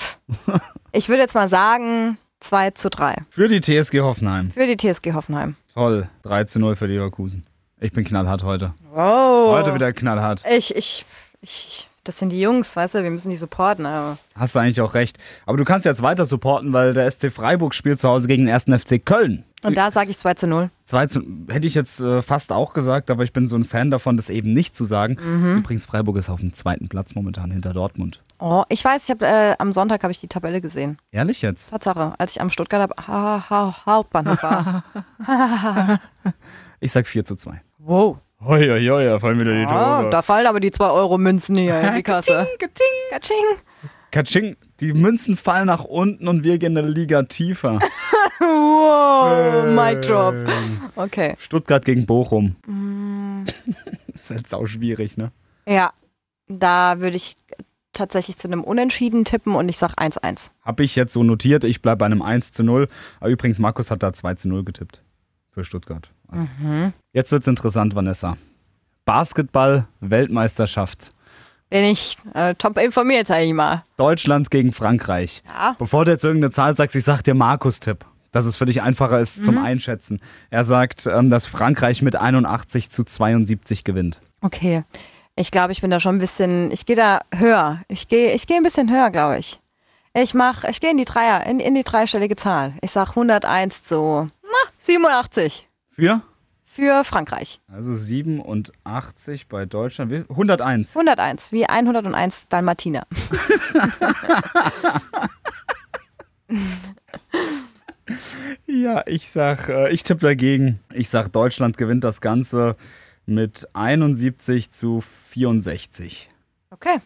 ich würde jetzt mal sagen, 2 zu 3 Für die TSG Hoffenheim. für die TSG Hoffenheim. Toll. 3 zu 0 für Leverkusen. Ich bin knallhart heute. Wow. Heute wieder knallhart. Ich, ich, ich, das sind die Jungs, weißt du, wir müssen die supporten. Aber Hast du eigentlich auch recht. Aber du kannst jetzt weiter supporten, weil der SC Freiburg spielt zu Hause gegen den 1. FC Köln. Und da sage ich 2 zu 0. 2 zu, hätte ich jetzt äh, fast auch gesagt, aber ich bin so ein Fan davon, das eben nicht zu sagen. Mhm. Übrigens, Freiburg ist auf dem zweiten Platz momentan hinter Dortmund. Oh, ich weiß, ich habe äh, am Sonntag habe ich die Tabelle gesehen. Ehrlich jetzt? Tatsache, als ich am Stuttgarter ha ha Hauptbahnhof war. *laughs* Ich sag 4 zu 2. wow. Hoi, hoi, hoi, da fallen wieder die Ah, Tore. da fallen aber die 2 Euro Münzen hier in die Kasse. Katsching, katsching. Katsching, die Münzen fallen nach unten und wir gehen eine Liga tiefer. Wow, Mic Drop. Okay. Stuttgart gegen Bochum. Mm, Das *laughs* ist halt sau schwierig, ne? Ja, da würde ich tatsächlich zu einem Unentschieden tippen und ich sag 1-1. Habe ich jetzt so notiert. Ich bleibe bei einem 1 zu 0. Aber übrigens, Markus hat da 2 zu 0 getippt. Für Stuttgart. Mhm. Jetzt wird's interessant, Vanessa. Basketball-Weltmeisterschaft. Bin ich äh, top informiert, sag ich mal. Deutschland gegen Frankreich. Ja. Bevor du jetzt irgendeine Zahl sagst, ich sag dir Markus-Tipp. Dass es für dich einfacher ist zum Mhm. Einschätzen. Er sagt, ähm, dass Frankreich mit 81 zu 72 gewinnt. Okay. Ich glaube, ich bin da schon ein bisschen, ich gehe da höher. Ich gehe ich gehe ein bisschen höher, glaube ich. Ich mach, ich gehe in die Dreier, in, in die dreistellige Zahl. Ich sag 101 zu na, 87 Für? für Frankreich. Also 87 bei Deutschland. Wie- 101. 101, wie 101 Dalmatiner. *laughs* *laughs* Ja, ich sag, äh, ich tippe dagegen. Ich sag, Deutschland gewinnt das Ganze mit 71 zu 64. Okay,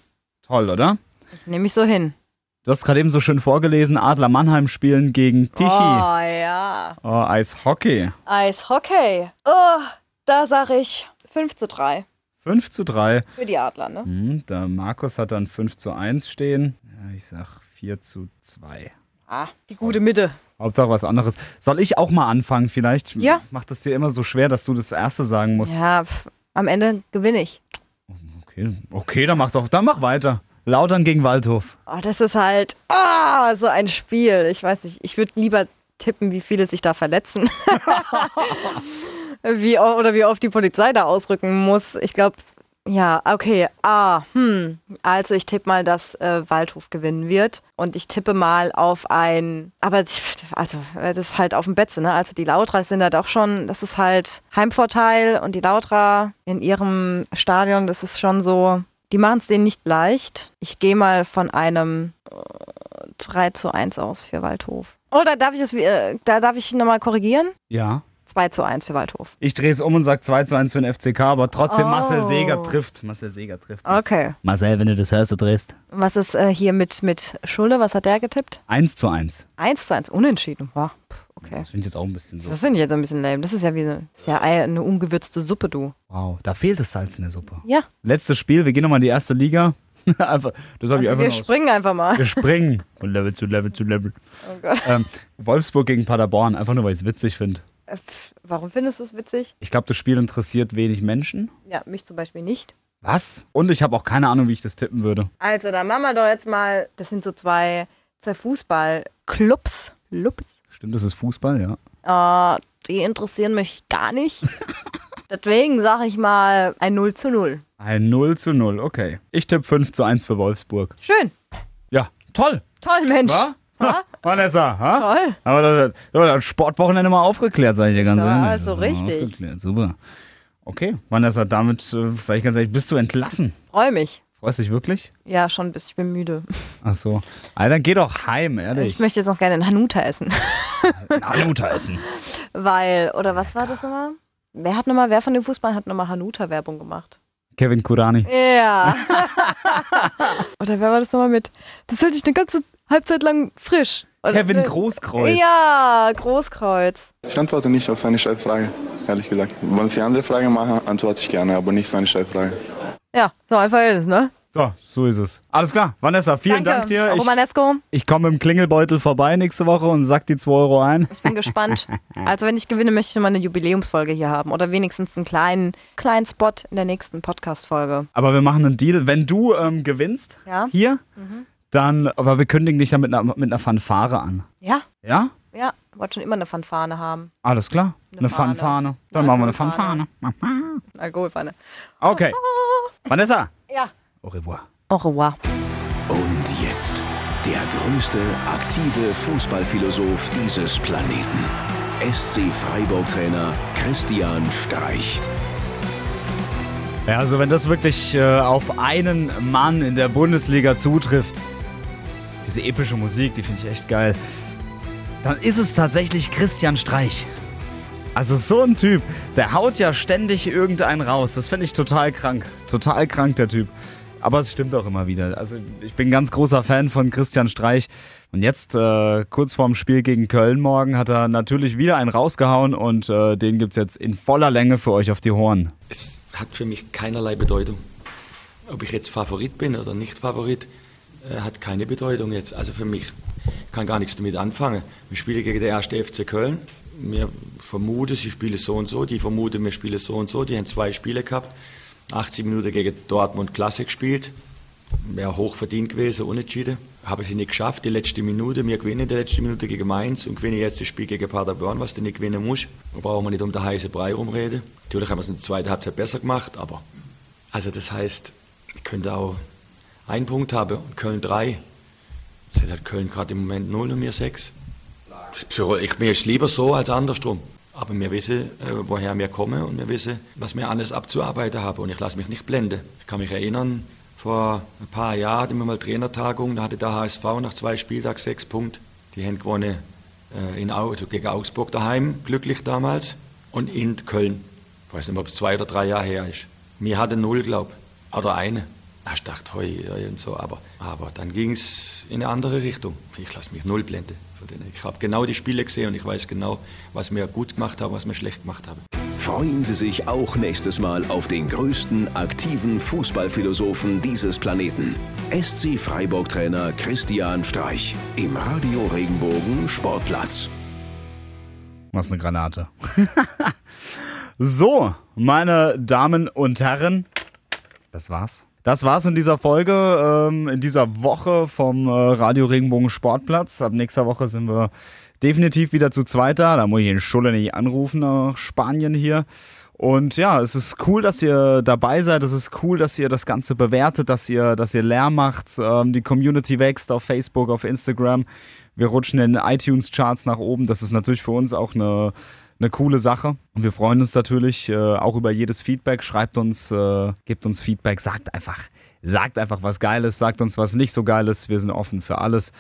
Toll, oder? ich nehme mich so hin. Du hast gerade eben so schön vorgelesen, Adler Mannheim spielen gegen Tichy. Oh ja. Oh, Eishockey. Eishockey. Oh, da sag ich 5 zu 3 5 zu 3. für die Adler, ne? Hm, der Markus hat dann 5 zu 1 stehen. Ja, ich sag 4 zu 2. Ah, die gute Mitte. Hauptsache was anderes. Soll ich auch mal anfangen vielleicht? Ja. Macht es dir immer so schwer, dass du das Erste sagen musst? Ja, pf, am Ende gewinne ich. Okay, okay dann mach doch, dann mach weiter. Lautern gegen Waldhof. Oh, das ist halt ah, so ein Spiel. Ich weiß nicht, ich würde lieber tippen, wie viele sich da verletzen. *laughs* wie, oder wie oft die Polizei da ausrücken muss. Ich glaube, ja, okay. Ah, hm. Also ich tippe mal, dass äh, Waldhof gewinnen wird. Und ich tippe mal auf ein, aber also das ist halt auf dem Betze, ne? Also die Lautra sind da doch schon, das ist halt Heimvorteil und die Lautra in ihrem Stadion, das ist schon so, die machen es denen nicht leicht. Ich gehe mal von einem äh, 3 zu 1 aus für Waldhof. Oder darf ich es, äh, da darf ich nochmal korrigieren? Ja. 2 zu 1 für Waldhof. Ich drehe es um und sage 2 zu 1 für den FCK, aber trotzdem Oh. Marcel Seger trifft. Marcel Seger trifft. Okay. Marcel, wenn du das hörst, du drehst. Was ist äh, hier mit, mit Schulde? Was hat der getippt? 1 zu 1. 1 zu 1, unentschieden. Wow. Okay. Das finde ich jetzt auch ein bisschen so. Das finde ich jetzt ein bisschen lame. Das ist ja wie eine, ist ja eine ungewürzte Suppe, du. Wow, da fehlt das Salz in der Suppe. Ja. Letztes Spiel, wir gehen nochmal in die erste Liga. *laughs* einfach, das habe ich einfach Wir aus- springen einfach mal. Wir springen von Level zu Level zu Level. Oh Gott. Ähm, Wolfsburg gegen Paderborn, einfach nur, weil ich es witzig finde. Äh, pff, Warum findest du es witzig? Ich glaube, das Spiel interessiert wenig Menschen. Ja, mich zum Beispiel nicht. Was? Und ich habe auch keine Ahnung, wie ich das tippen würde. Also, dann machen wir doch jetzt mal, das sind so zwei, zwei Fußballclubs. Clubs. Stimmt, das ist Fußball, ja. Äh, die interessieren mich gar nicht. *laughs* Deswegen sage ich mal ein 0 zu 0. Ein 0 zu 0, okay. Ich tippe 5 zu 1 für Wolfsburg. Schön. Ja, toll. Toll, Mensch. Wa? Ha? *laughs* Vanessa, ha? Toll. Aber das, Sportwochenende mal aufgeklärt, sage ich dir ganz Ja, ehrlich. so Das war richtig. Aufgeklärt, super. Okay, Vanessa, damit, äh, sage ich ganz ehrlich, bist du entlassen. Freue mich. Freust dich wirklich? Ja, schon ein bisschen. Ich bin müde. Ach so. Alter, geh doch heim, ehrlich. Ich möchte jetzt noch gerne einen Hanuta essen. *laughs* Hanuta essen. Weil, oder was war das nochmal? Wer hat nochmal, wer von den Fußballern hat nochmal Hanuta-Werbung gemacht? Kevin Kurani. Ja. *laughs* oder wer war das nochmal mit? Das hält dich eine ganze Halbzeit lang frisch. Kevin Großkreuz. Ja, Großkreuz. Ich antworte nicht auf seine Scheißfrage, ehrlich gesagt. Wenn Sie andere Fragen machen, antworte ich gerne, aber nicht seine Scheißfrage. Ja, so einfach ist es, ne? So, so ist es. Alles klar, Vanessa, vielen Danke. Dank dir. Ich, Romanesco, ich komme mit dem Klingelbeutel vorbei nächste Woche und sack die 2 Euro ein. ich bin gespannt. Also wenn ich gewinne, möchte ich mal eine Jubiläumsfolge hier haben. Oder wenigstens einen kleinen, kleinen Spot in der nächsten Podcast-Folge. Aber wir machen einen Deal. Wenn du ähm, gewinnst Ja? hier, Mhm. Dann, aber wir kündigen dich ja mit einer, mit einer Fanfare an. Ja? Ja? Ja, ich wollte schon immer eine Fanfane haben. Alles klar. Eine, Eine Fahne. Fanfane. Dann Eine machen wir eine Alkoholfahne. Fanfane. Alkoholfahne. Okay. *laughs* Vanessa. Ja. Au revoir. Au revoir. Und jetzt der größte aktive Fußballphilosoph dieses Planeten. SC Freiburg-Trainer Christian Streich. Ja, also wenn das wirklich äh, auf einen Mann in der Bundesliga zutrifft, diese epische Musik, die finde ich echt geil, dann ist es tatsächlich Christian Streich. Also so ein Typ, der haut ja ständig irgendeinen raus. Das finde ich total krank. Total krank, der Typ. Aber es stimmt auch immer wieder. Also ich bin ein ganz großer Fan von Christian Streich. Und jetzt, äh, kurz vorm Spiel gegen Köln morgen, hat er natürlich wieder einen rausgehauen und äh, den gibt es jetzt in voller Länge für euch auf die Horn. Es hat für mich keinerlei Bedeutung. Ob ich jetzt Favorit bin oder nicht Favorit, hat keine Bedeutung jetzt. Also für mich kann gar nichts damit anfangen. Wir spielen gegen den erste FC Köln. Mir vermuten, sie spielen so und so. Die vermuten, wir spielen so und so. Die haben zwei Spiele gehabt. 80 Minuten gegen Dortmund Klasse gespielt. Wäre hoch verdient gewesen, unentschieden. Habe sie nicht geschafft. Die letzte Minute, wir gewinnen die letzte Minute gegen Mainz und gewinnen jetzt das Spiel gegen Paderborn, was du nicht gewinnen musst. Da brauchen wir nicht um den heißen Brei rumreden. Natürlich haben wir es in der zweiten Halbzeit besser gemacht, aber also das heißt, ich könnte auch einen Punkt haben und Köln drei. Das hat Köln gerade im Moment null und mir sechs. Ich, mir ist lieber so als andersrum. Aber wir wissen, äh, woher wir kommen und wir wissen, was wir alles abzuarbeiten haben. Und ich lasse mich nicht blenden. Ich kann mich erinnern, vor ein paar Jahren hatten wir mal Trainertagung, da hatte der HSV nach zwei Spieltagen sechs Punkte. Die haben gewonnen äh, in, also gegen Augsburg daheim, glücklich damals, und in Köln. Ich weiß nicht, ob es zwei oder drei Jahre her ist. Wir hatten null, glaube ich. Oder eine. Ich dachte, hoi, und so. Aber, aber dann ging es in eine andere Richtung. Ich lasse mich null blenden. Ich habe genau die Spiele gesehen und ich weiß genau, was wir gut gemacht haben, was wir schlecht gemacht haben. Freuen Sie sich auch nächstes Mal auf den größten aktiven Fußballphilosophen dieses Planeten. SC Freiburg-Trainer Christian Streich im Radio Regenbogen Sportplatz. Was eine Granate. *laughs* so, meine Damen und Herren, das war's. Das war's in dieser Folge, ähm, in dieser Woche vom äh, Radio Regenbogen Sportplatz. Ab nächster Woche sind wir definitiv wieder zu zweiter. Da muss ich den Schulle nicht anrufen nach Spanien hier. Und ja, es ist cool, dass ihr dabei seid. Es ist cool, dass ihr das Ganze bewertet, dass ihr, dass ihr Lärm macht. Ähm, die Community wächst auf Facebook, auf Instagram. Wir rutschen in iTunes-Charts nach oben. Das ist natürlich für uns auch eine eine coole Sache. Und wir freuen uns natürlich äh, auch über jedes Feedback. Schreibt uns, äh, gebt uns Feedback, sagt einfach, sagt einfach was Geiles, sagt uns was nicht so Geiles. Wir sind offen für alles.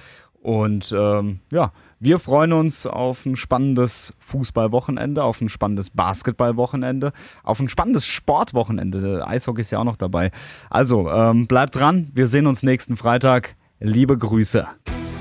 Und ähm, ja, wir freuen uns auf ein spannendes Fußballwochenende, auf ein spannendes Basketballwochenende, auf ein spannendes Sportwochenende. Eishockey ist ja auch noch dabei. Also ähm, bleibt dran. Wir sehen uns nächsten Freitag. Liebe Grüße.